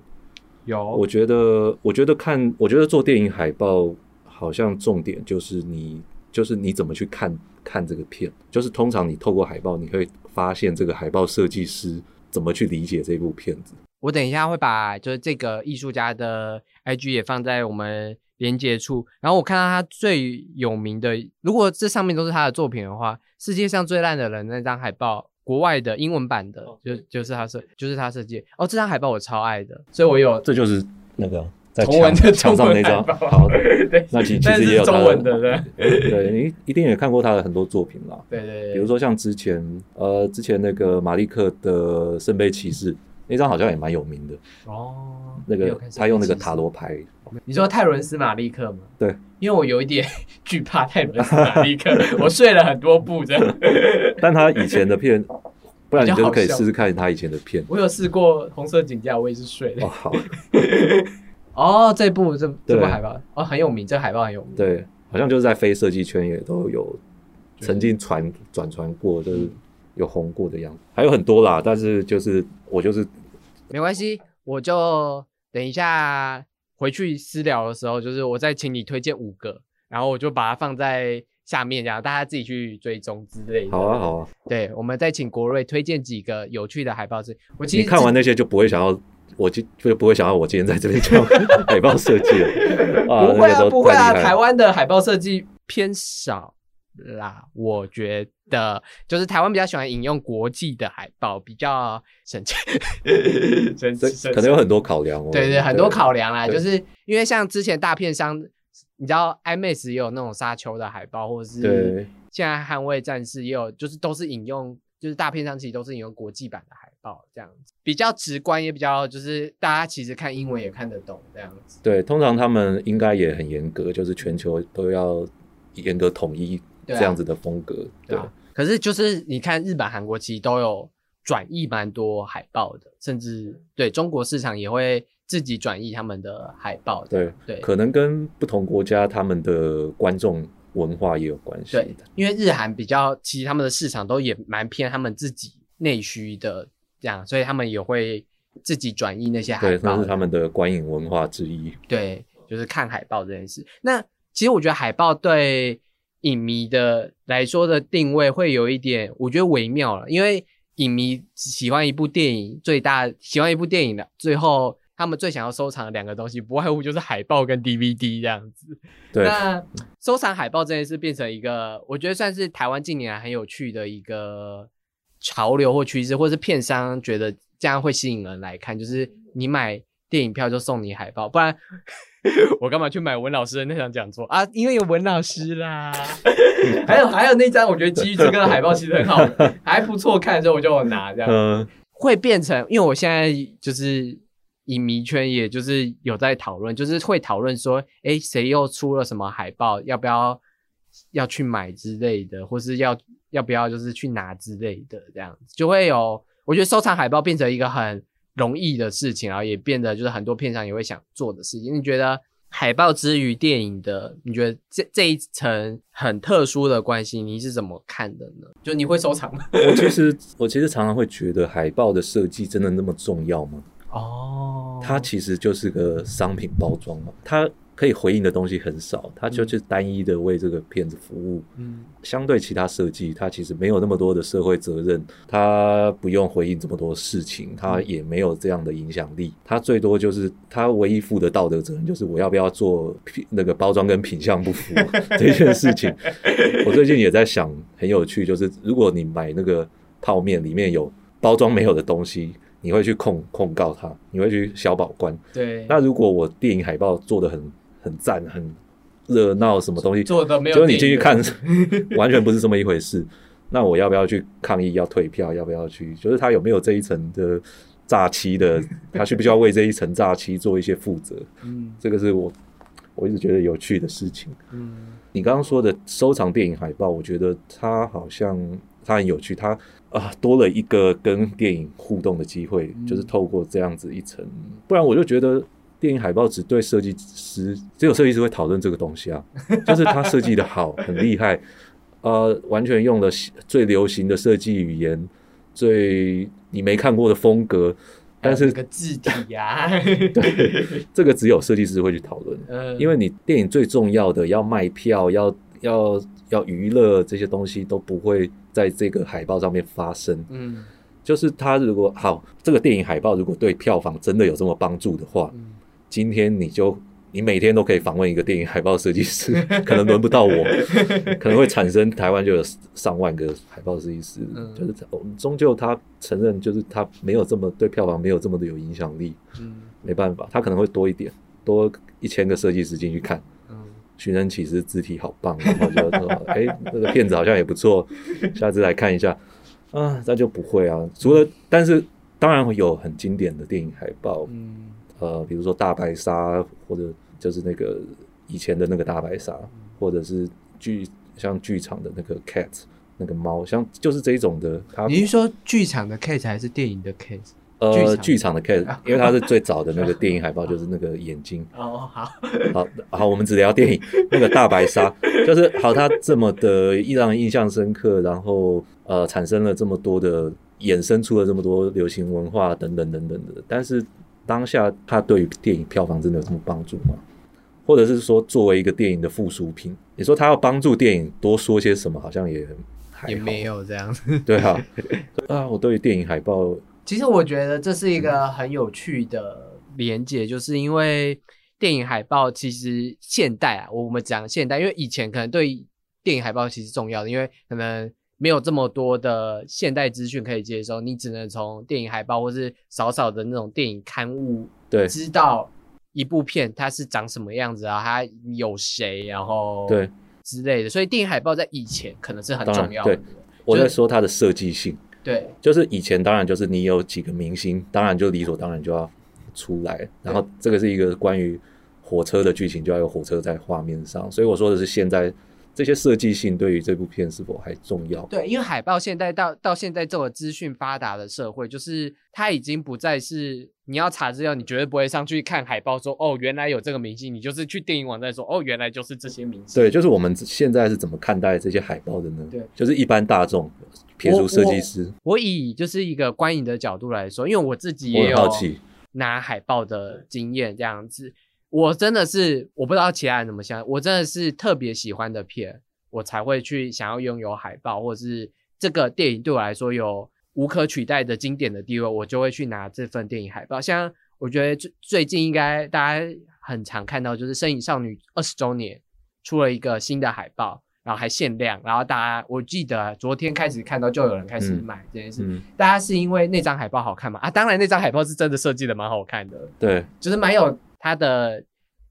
有
我觉得，我觉得看，我觉得做电影海报好像重点就是你，就是你怎么去看看这个片，就是通常你透过海报，你会发现这个海报设计师怎么去理解这部片子。
我等一下会把就是这个艺术家的 IG 也放在我们连接处，然后我看到他最有名的，如果这上面都是他的作品的话，世界上最烂的人那张海报。国外的英文版的，就就是他设，就是他设计。哦，这张海报我超爱的，所以我有
这就是那个在
同文的
墙上那张。好，*laughs*
对，
那其其实也有
中文的，对 *laughs*
对你一定也看过他的很多作品啦。
对对对，
比如说像之前呃之前那个马利克的圣杯骑士那张好像也蛮有名的，
哦，
那个他用那个塔罗牌，
你说泰伦斯马利克吗？
对，
因为我有一点 *laughs* 惧怕泰伦斯马利克，我睡了很多部这样。*laughs*
但他以前的片，不然你就可以试试看他以前的片。
我有试过红色警戒，我也是睡
哦，
的。
好，*laughs*
哦，这部这这部海报哦很有名，这海报很有名。
对，好像就是在非设计圈也都有曾经传转传过，就是有红过的样子，还有很多啦。但是就是我就是
没关系，我就等一下回去私聊的时候，就是我再请你推荐五个，然后我就把它放在下面，这样大家自己去追踪之类的。
好啊好啊。
对，我们再请国瑞推荐几个有趣的海报是。我其实
你看完那些就不会想要，我就就不会想要我今天在这边讲 *laughs* 海报设计了。啊，*laughs*
不会啊，不会啊，台湾的海报设计偏少啦，我觉得就是台湾比较喜欢引用国际的海报，比较省钱，*laughs*
可能有很多考量哦。
对对，很多考量啦，就是因为像之前大片商你知道 IMAX 也有那种沙丘的海报，或者是
对
现在捍卫战士也有，就是都是引用，就是大片上其实都是引用国际版的海报，这样子比较直观，也比较就是大家其实看英文也看得懂这样子。
对，通常他们应该也很严格，就是全球都要严格统一这样子的风格。对，
对啊，可是就是你看日本、韩国其实都有转译蛮多海报的，甚至对中国市场也会自己转译他们的海报这样。对
可能跟不同国家他们的观众文化也有关系
对，因为日韩比较，其实他们的市场都也蛮偏他们自己内需的这样，所以他们也会自己转译那些海
对，
报。
那是他们的观影文化之一。
对，就是看海报这件事。那其实我觉得海报对影迷的来说的定位会有一点，我觉得微妙了，因为影迷喜欢一部电影，最大喜欢一部电影的最后。他们最想要收藏的两个东西，不外乎就是海报跟 DVD 这样子。
对，
那收藏海报这件事变成一个，我觉得算是台湾近年来很有趣的一个潮流或趋势，或是片商觉得这样会吸引人来看，就是你买电影票就送你海报，不然 *laughs* 我干嘛去买文老师的那场讲座啊？因为有文老师啦。*laughs* 还有还有那张，我觉得《基于这个的海报其实很好，*laughs* 还不错看，的时候我就有拿这样。
嗯，
会变成，因为我现在就是影迷圈，也就是有在讨论，就是会讨论说，诶，谁又出了什么海报，要不要要去买之类的，或是要要不要就是去拿之类的，这样子就会有。我觉得收藏海报变成一个很容易的事情，然后也变得就是很多片商也会想做的事情。你觉得海报之于电影的，你觉得这这一层很特殊的关系，你是怎么看的呢？就你会收藏吗？*laughs*
我其实我其实常常会觉得海报的设计真的那么重要吗？
哦，
它其实就是个商品包装嘛，它可以回应的东西很少，它就是单一的为这个片子服务。
嗯
相对其他设计，它其实没有那么多的社会责任，它不用回应这么多事情，它也没有这样的影响力。它最多就是它唯一负的道德责任，就是我要不要做那个包装跟品相不符 *laughs* 这件事情。我最近也在想，很有趣，就是如果你买那个泡面里面有包装没有的东西，你会去控控告他，你会去小保官。
对，
那如果我电影海报做的很很赞、很热闹，什么东西
做的没有
就是你进去看，*laughs* 完全不是这么一回事。那我要不要去抗议？要退票？要不要去？就是他有没有这一层的诈欺的？*laughs* 他需不需要为这一层诈欺做一些负责？
嗯
这个是我我一直觉得有趣的事情。
嗯
你刚刚说的收藏电影海报，我觉得它好像它很有趣，它啊多了一个跟电影互动的机会，
嗯
就是透过这样子一层，不然我就觉得电影海报只对设计师，只有设计师会讨论这个东西啊，*laughs* 就是他设计的好，*laughs* 很厉害，呃，完全用了最流行的设计语言，最你没看过的风格，但是
个字体啊，*laughs*
对这个只有设计师会去讨论。
嗯
因为你电影最重要的要卖票，要要要娱乐这些东西都不会在这个海报上面发生。
嗯
就是他如果好，这个电影海报如果对票房真的有这么帮助的话，
嗯
今天你就你每天都可以访问一个电影海报设计师，*laughs* 可能轮不到我，*laughs* 可能会产生台湾就有上万个海报设计师。
嗯
就是我们终究他承认，就是他没有这么对票房没有这么的有影响力，
嗯
没办法，他可能会多一点，多一千个设计师进去看。
嗯
寻人启事字体好棒，然后就说，*laughs* 哎、那个片子好像也不错，下次来看一下。啊，那就不会啊。除了，但是当然会有很经典的电影海报，
嗯
呃，比如说大白鲨，或者就是那个以前的那个大白鲨，或者是剧像剧场的那个 cat 那个猫，像就是这一种的，它
你是说剧场的 case 还是电影的 case？
呃
剧场
剧场的 cat，因为它是最早的那个电影海报，就是那个眼睛。*laughs*
哦，好，
好好，我们只聊电影。那个大白鲨，就是好，它这么的让人印象深刻，然后呃，产生了这么多的，衍生出了这么多流行文化等等等等的。但是当下它对于电影票房真的有这么帮助吗？或者是说，作为一个电影的附属品，你说它要帮助电影多说些什么，好像也
也没。有这样子。
对啊，*laughs* 啊，我对于电影海报，
其实我觉得这是一个很有趣的连接，就是因为电影海报其实现代啊，我们讲现代，因为以前可能对电影海报其实重要的，因为可能没有这么多的现代资讯可以接收，你只能从电影海报或是少少的那种电影刊物
对
知道一部片它是长什么样子啊，它有谁，然后
对
之类的。所以电影海报在以前可能是很重要的
对。我在说它的设计性，
对
就是以前当然就是你有几个明星，当然就理所当然就要出来，然后这个是一个关于火车的剧情，就要有火车在画面上，所以我说的是现在这些设计性对于这部片是否还重要？
对，因为海报现在到到现在这个资讯发达的社会，就是它已经不再是你要查资料，你绝对不会上去看海报说哦，原来有这个明星，你就是去电影网站说哦，原来就是这些明星。
对，就是我们现在是怎么看待这些海报的呢？
对，
就是一般大众，撇除设计师，
我以就是一个观影的角度来说，因为我自己也有拿海报的经验，这样子，我真的是我不知道其他人怎么想，我真的是特别喜欢的片，我才会去想要拥有海报，或者是这个电影对我来说有无可取代的经典的地位，我就会去拿这份电影海报。像我觉得最最近应该大家很常看到，就是《身影少女》二十周年出了一个新的海报。然后还限量，然后大家我记得昨天开始看到就有人开始
嗯
买这件事，
嗯，
大家是因为那张海报好看吗？啊，当然那张海报是真的设计的蛮好看的，
对，
就是蛮有它的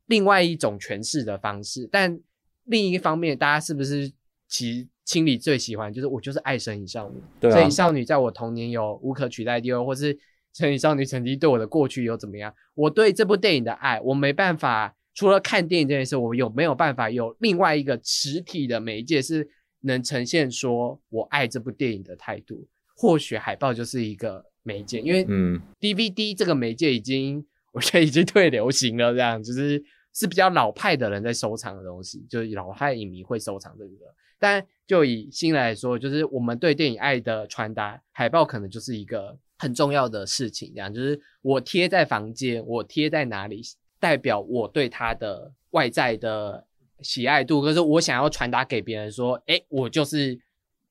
另外一种诠释的方式。但另一方面，大家是不是其心里最喜欢就是我就是爱神隐少女，
对啊
神隐少女在我童年有无可取代的地位，或是神隐少女曾经对我的过去有怎么样？我对这部电影的爱，我没办法。除了看电影这件事，我有没有办法有另外一个实体的媒介是能呈现说我爱这部电影的态度？或许海报就是一个媒介，因为
嗯
，DVD 这个媒介已经，我觉得已经退流行了，这样就是是比较老派的人在收藏的东西，就是老派影迷会收藏这个。但就以新来说，就是我们对电影爱的传达，海报可能就是一个很重要的事情，这样就是我贴在房间，我贴在哪里，代表我对它的外在的喜爱度，可是我想要传达给别人说，哎，我就是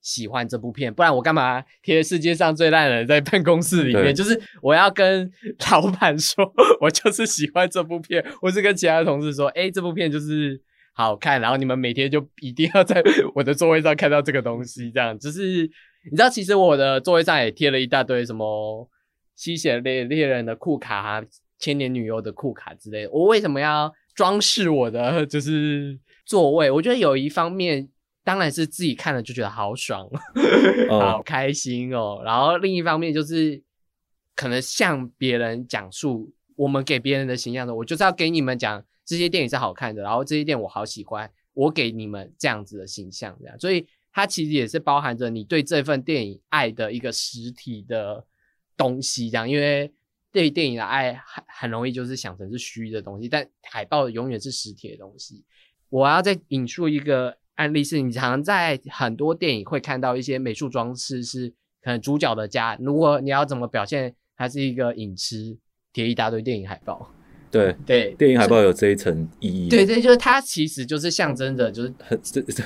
喜欢这部片，不然我干嘛贴世界上最烂的人在办公室里面？就是我要跟老板说，我就是喜欢这部片，或是跟其他的同事说，哎，这部片就是好看，然后你们每天就一定要在我的座位上看到这个东西，这样就是你知道，其实我的座位上也贴了一大堆什么吸血猎猎人的库卡啊，千年女优的库卡之类的。我为什么要装饰我的就是座位？我觉得有一方面当然是自己看了就觉得好爽，*laughs* 好
哦，
开心哦。然后另一方面就是可能向别人讲述我们给别人的形象的，我就是要给你们讲这些电影是好看的，然后这些电影我好喜欢，我给你们这样子的形象，这样，所以它其实也是包含着你对这份电影爱的一个实体的东西，这样，因为对电影的爱很很容易就是想成是虚的东西，但海报永远是实体的东西。我要再引述一个案例，是你常常在很多电影会看到一些美术装饰是可能主角的家，如果你要怎么表现它是一个影痴，贴一大堆电影海报，
对，
对，
电影海报有这一层意义，
对对，就是它其实就是象征着就是
很这这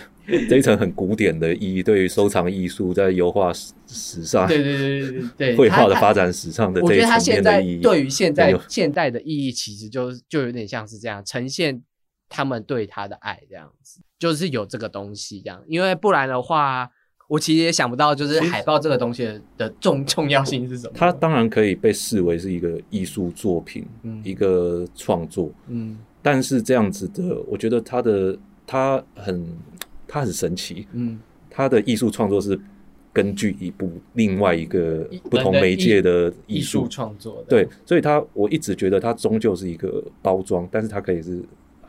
这一层很古典的意义，对于收藏艺术在油画史史上，
对对对对对对，
绘画的发展史上的
我觉得它
这一层
现在
面的意义，
对于现在现代的意义，其实就就有点像是这样呈现他们对他的爱这样子，就是有这个东西这样，因为不然的话，我其实也想不到，就是海报这个东西的的重 *laughs* 重要性是什么。
它当然可以被视为是一个艺术作品，
嗯。
一个创作，
嗯。
但是这样子的，我觉得它的它很它很神奇，
嗯。
它的艺术创作是根据一部另外一个不同媒介的
艺
艺术
术创作的。
对，所以它我一直觉得它终究是一个包装，但是它可以是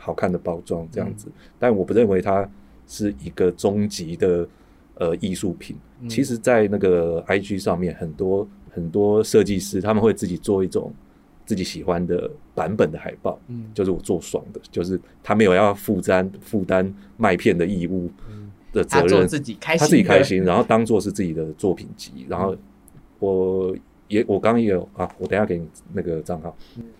好看的包装这样子，但我不认为它是一个终极的呃艺术品。
嗯。
其实，在那个 IG 上面，很多很多设计师他们会自己做一种自己喜欢的版本的海报，
嗯。
就是我做爽的，就是他没有要负担负担麦片的义务
嗯
的责任，
自己开心，
他自己开。心，然后当做是自己的作品集，然后我也我刚刚也有啊，我等下给你那个账号，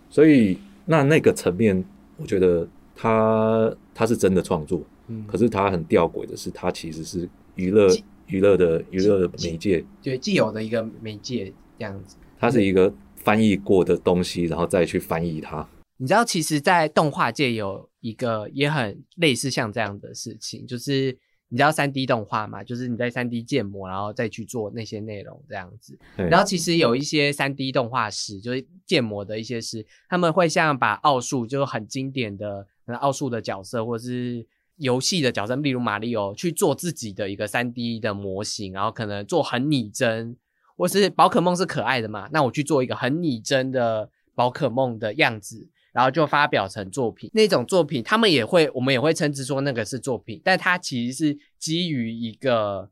所以那那个层面，我觉得他他是真的创作，
嗯，
可是他很吊诡的是，他其实是娱乐娱乐的娱乐的媒介，
对既有的一个媒介这样子。
它是一个翻译过的东西，然后再去翻译它。
你知道，其实，在动画界有一个也很类似像这样的事情，就是你知道三 D 动画嘛，就是你在三 D 建模，然后再去做那些内容这样子。
对
然后其实有一些三 D 动画师，就是建模的一些师，他们会像把奥数，就是很经典的可能奥数的角色，或者是游戏的角色，例如马里奥，去做自己的一个三 D 的模型，然后可能做很拟真，或是宝可梦是可爱的嘛，那我去做一个很拟真的宝可梦的样子。然后就发表成作品，那种作品他们也会，我们也会称之说那个是作品，但它其实是基于一个，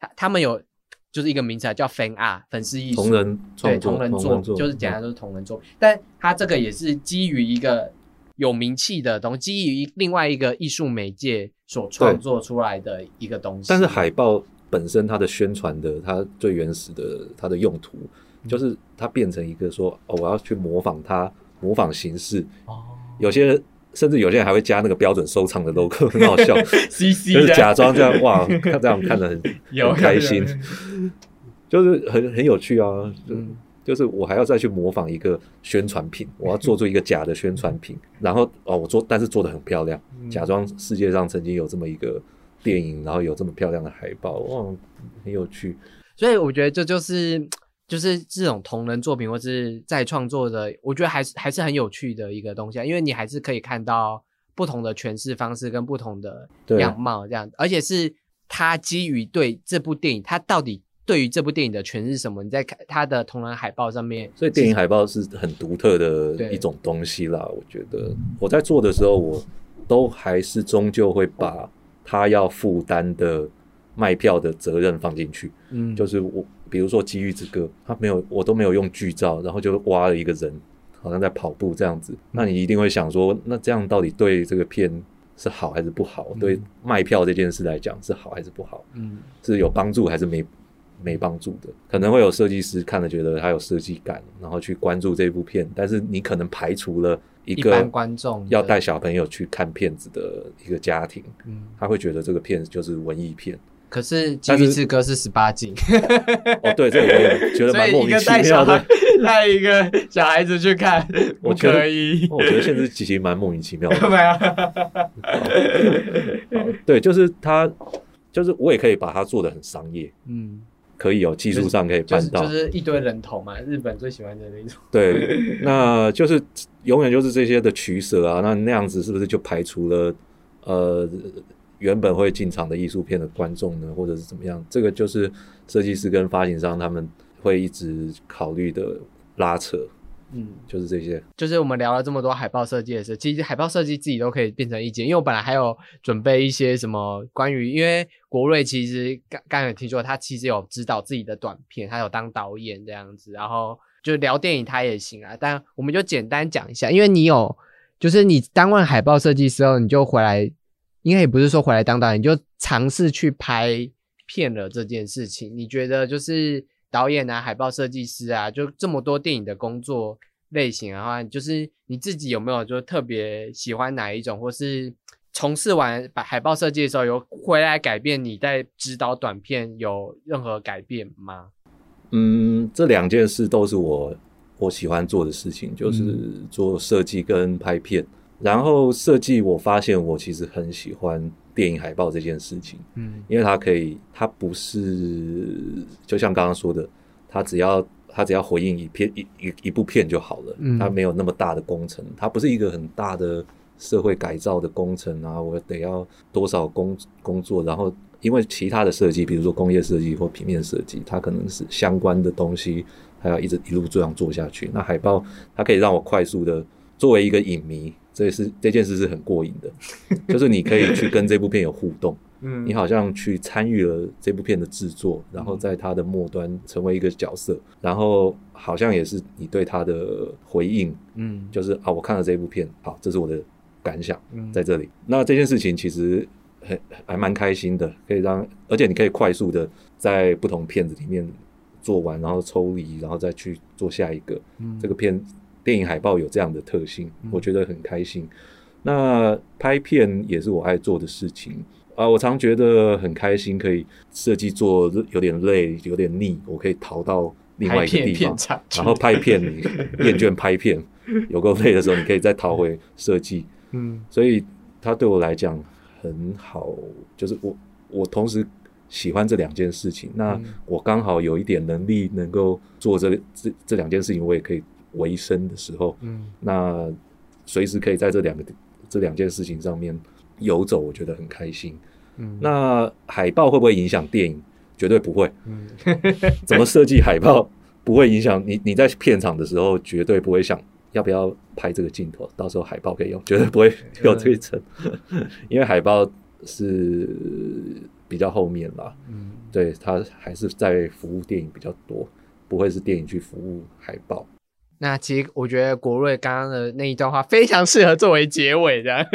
他他们有就是一个名词叫 fan art 粉丝艺术，
同人
对
创作，
同人作，就是简单说是同人作品，但它这个也是基于一个有名气的东西，基于另外一个艺术媒介所创作出来的一个东西。
但是海报本身它的宣传的，它最原始的它的用途，
嗯
就是它变成一个说哦，我要去模仿它，模仿形式。
哦
有些甚至有些人还会加那个标准收藏的 logo，很好笑，，*laughs*
CC
就是假装这样哇，看这样看得很 *laughs* 开心就是很很有趣啊。就
嗯
就是我还要再去模仿一个宣传品，我要做出一个假的宣传品，*laughs* 然后哦，我做，但是做的很漂亮，
嗯。
假装世界上曾经有这么一个电影，然后有这么漂亮的海报，哇，很有趣。
所以我觉得这就是就是这种同人作品或是再创作的，我觉得还是还是很有趣的一个东西啊，因为你还是可以看到不同的诠释方式跟不同的样貌这样，而且是它基于对这部电影，它到底对于这部电影的诠释什么？你在看它的同人海报上面，
所以电影海报是很独特的一种东西啦。我觉得我在做的时候，我都还是终究会把他要负担的卖票的责任放进去。
嗯，
就是我，比如说《机遇之歌》，他没有，我都没有用剧照，然后就挖了一个人，好像在跑步这样子。那你一定会想说，那这样到底对这个片是好还是不好？对卖票这件事来讲是好还是不好？
嗯
是有帮助还是没没帮助的？可能会有设计师看了觉得它有设计感，然后去关注这部片，但是你可能排除了一个
观众
要带小朋友去看片子的一个家庭，
嗯，
他会觉得这个片就是文艺片。
可是《
但是
机遇之歌》是十八禁，
哦，对，这个我也觉得蛮莫名其妙的。
带一个小孩子去看，
我
可以。
我觉得现在其实蛮莫名其妙的。*laughs*
没有，*laughs*
对，就是他，就是我也可以把它做的很商业，
嗯，
可以有技术上可以
就是
办到。
就是一堆人头嘛，日本最喜欢的那种。*laughs*
对，那就是永远就是这些的取舍啊。那那样子是不是就排除了呃原本会进场的艺术片的观众呢，或者是怎么样？这个就是设计师跟发行商他们会一直考虑的拉扯，
嗯，
就是这些。
就是我们聊了这么多海报设计的事，其实海报设计自己都可以变成意见。因为我本来还有准备一些什么关于，因为国瑞其实刚刚才有听说他其实有指导自己的短片，他有当导演这样子，然后就聊电影他也行啊。但我们就简单讲一下，因为你有就是你当完海报设计师后，你就回来，应该也不是说回来当导演，你就尝试去拍片了这件事情。你觉得就是导演啊、海报设计师啊，就这么多电影的工作类型的话，就是你自己有没有就特别喜欢哪一种，或是从事完把海报设计的时候，有回来改变你在指导短片有任何改变吗？
嗯，这两件事都是我我喜欢做的事情，就是
嗯
做设计跟拍片。然后设计，我发现我其实很喜欢电影海报这件事情，
嗯
因为它可以，它不是就像刚刚说的，它只要它只要回应一片一一一部片就好了，
嗯
它没有那么大的工程，它不是一个很大的社会改造的工程啊，我得要多少工工作，然后因为其他的设计，比如说工业设计或平面设计，它可能是相关的东西，还要一直一路这样做下去。那海报它可以让我快速的作为一个影迷，这也是这件事是很过瘾的，*laughs* 就是你可以去跟这部片有互动。*laughs*
嗯
你好像去参与了这部片的制作，然后在它的末端成为一个角色，然后好像也是你对它的回应，
嗯
就是啊，我看了这部片，好，这是我的感想
嗯
在这里。那这件事情其实很还蛮开心的，可以让，而且你可以快速的在不同片子里面做完，然后抽离，然后再去做下一个。
嗯
这个片电影海报有这样的特性
嗯，
我觉得很开心。那拍片也是我爱做的事情。啊，我常觉得很开心，可以设计做有点累，有点腻，我可以逃到另外一个地方然后拍片，你厌倦拍片，有够累的时候，你可以再逃回设计，
嗯。
所以它对我来讲很好，就是我我同时喜欢这两件事情，那
嗯。
我刚好有一点能力能够做这这这两件事情，我也可以维生的时候，
嗯
那随时可以在这两个这两件事情上面游走，我觉得很开心。
嗯
那海报会不会影响电影？绝对不会。
嗯 *laughs*
怎么设计海报不会影响你？你在片场的时候绝对不会想要不要拍这个镜头，到时候海报可以用，绝对不会有这一层，*laughs* 因为海报是比较后面啦。
嗯
对，它还是在服务电影比较多，不会是电影去服务海报。
那其实我觉得国瑞刚刚的那一段话非常适合作为结尾的。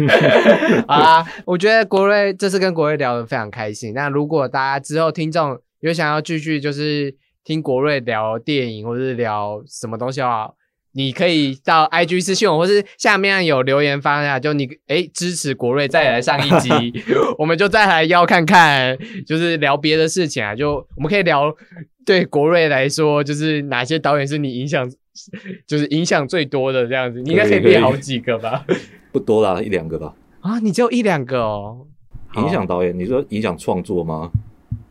*laughs* 好啊，我觉得国瑞这次跟国瑞聊得非常开心。那如果大家之后听众有想要继续就是听国瑞聊电影或是聊什么东西的话，你可以到 IG 私信我，或是下面有留言发下，就你诶支持国瑞再来上一集，*laughs* 我们就再来邀看看，就是聊别的事情啊，就我们可以聊对国瑞来说，就是哪些导演是你影响，就是影响最多的这样子，你应该可以列好几个吧？
不多啦，一两个吧。
啊，你只有一两个哦，
影响导演，你说影响创作吗？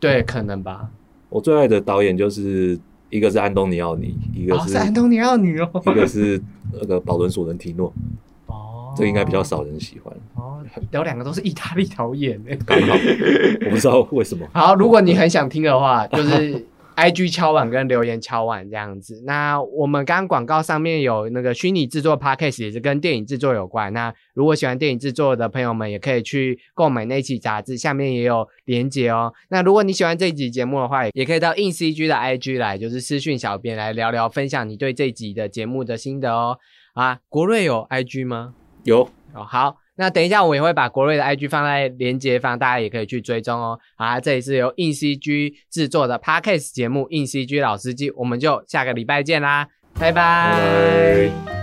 对，可能吧。
我最爱的导演就是一个是安东尼奥尼，一个
哦，
是、
是安东尼奥尼哦。*laughs*
一个是那个保伦索伦提诺，
哦，
这应该比较少人喜欢。
哦，有两个都是意大利导演呢。
刚好我不知道为什么。*laughs*
好，如果你很想听的话，就是 I G 敲碗跟留言敲碗这样子。那我们刚刚广告上面有那个虚拟制作 Podcast，也是跟电影制作有关。那如果喜欢电影制作的朋友们，也可以去购买那期杂志，下面也有连结哦。那如果你喜欢这一集节目的话，也可以到硬 CG 的 I G 来，就是私讯小编来聊聊，分享你对这一集的节目的心得哦。啊，国瑞有 I G 吗？
有
哦，好，那等一下我也会把国瑞的 IG 放在连接方，大家也可以去追踪哦。好啊，这里是由硬 CG 制作的 Podcast 节目《硬 CG 老司机》，我们就下个礼拜见啦，
拜拜。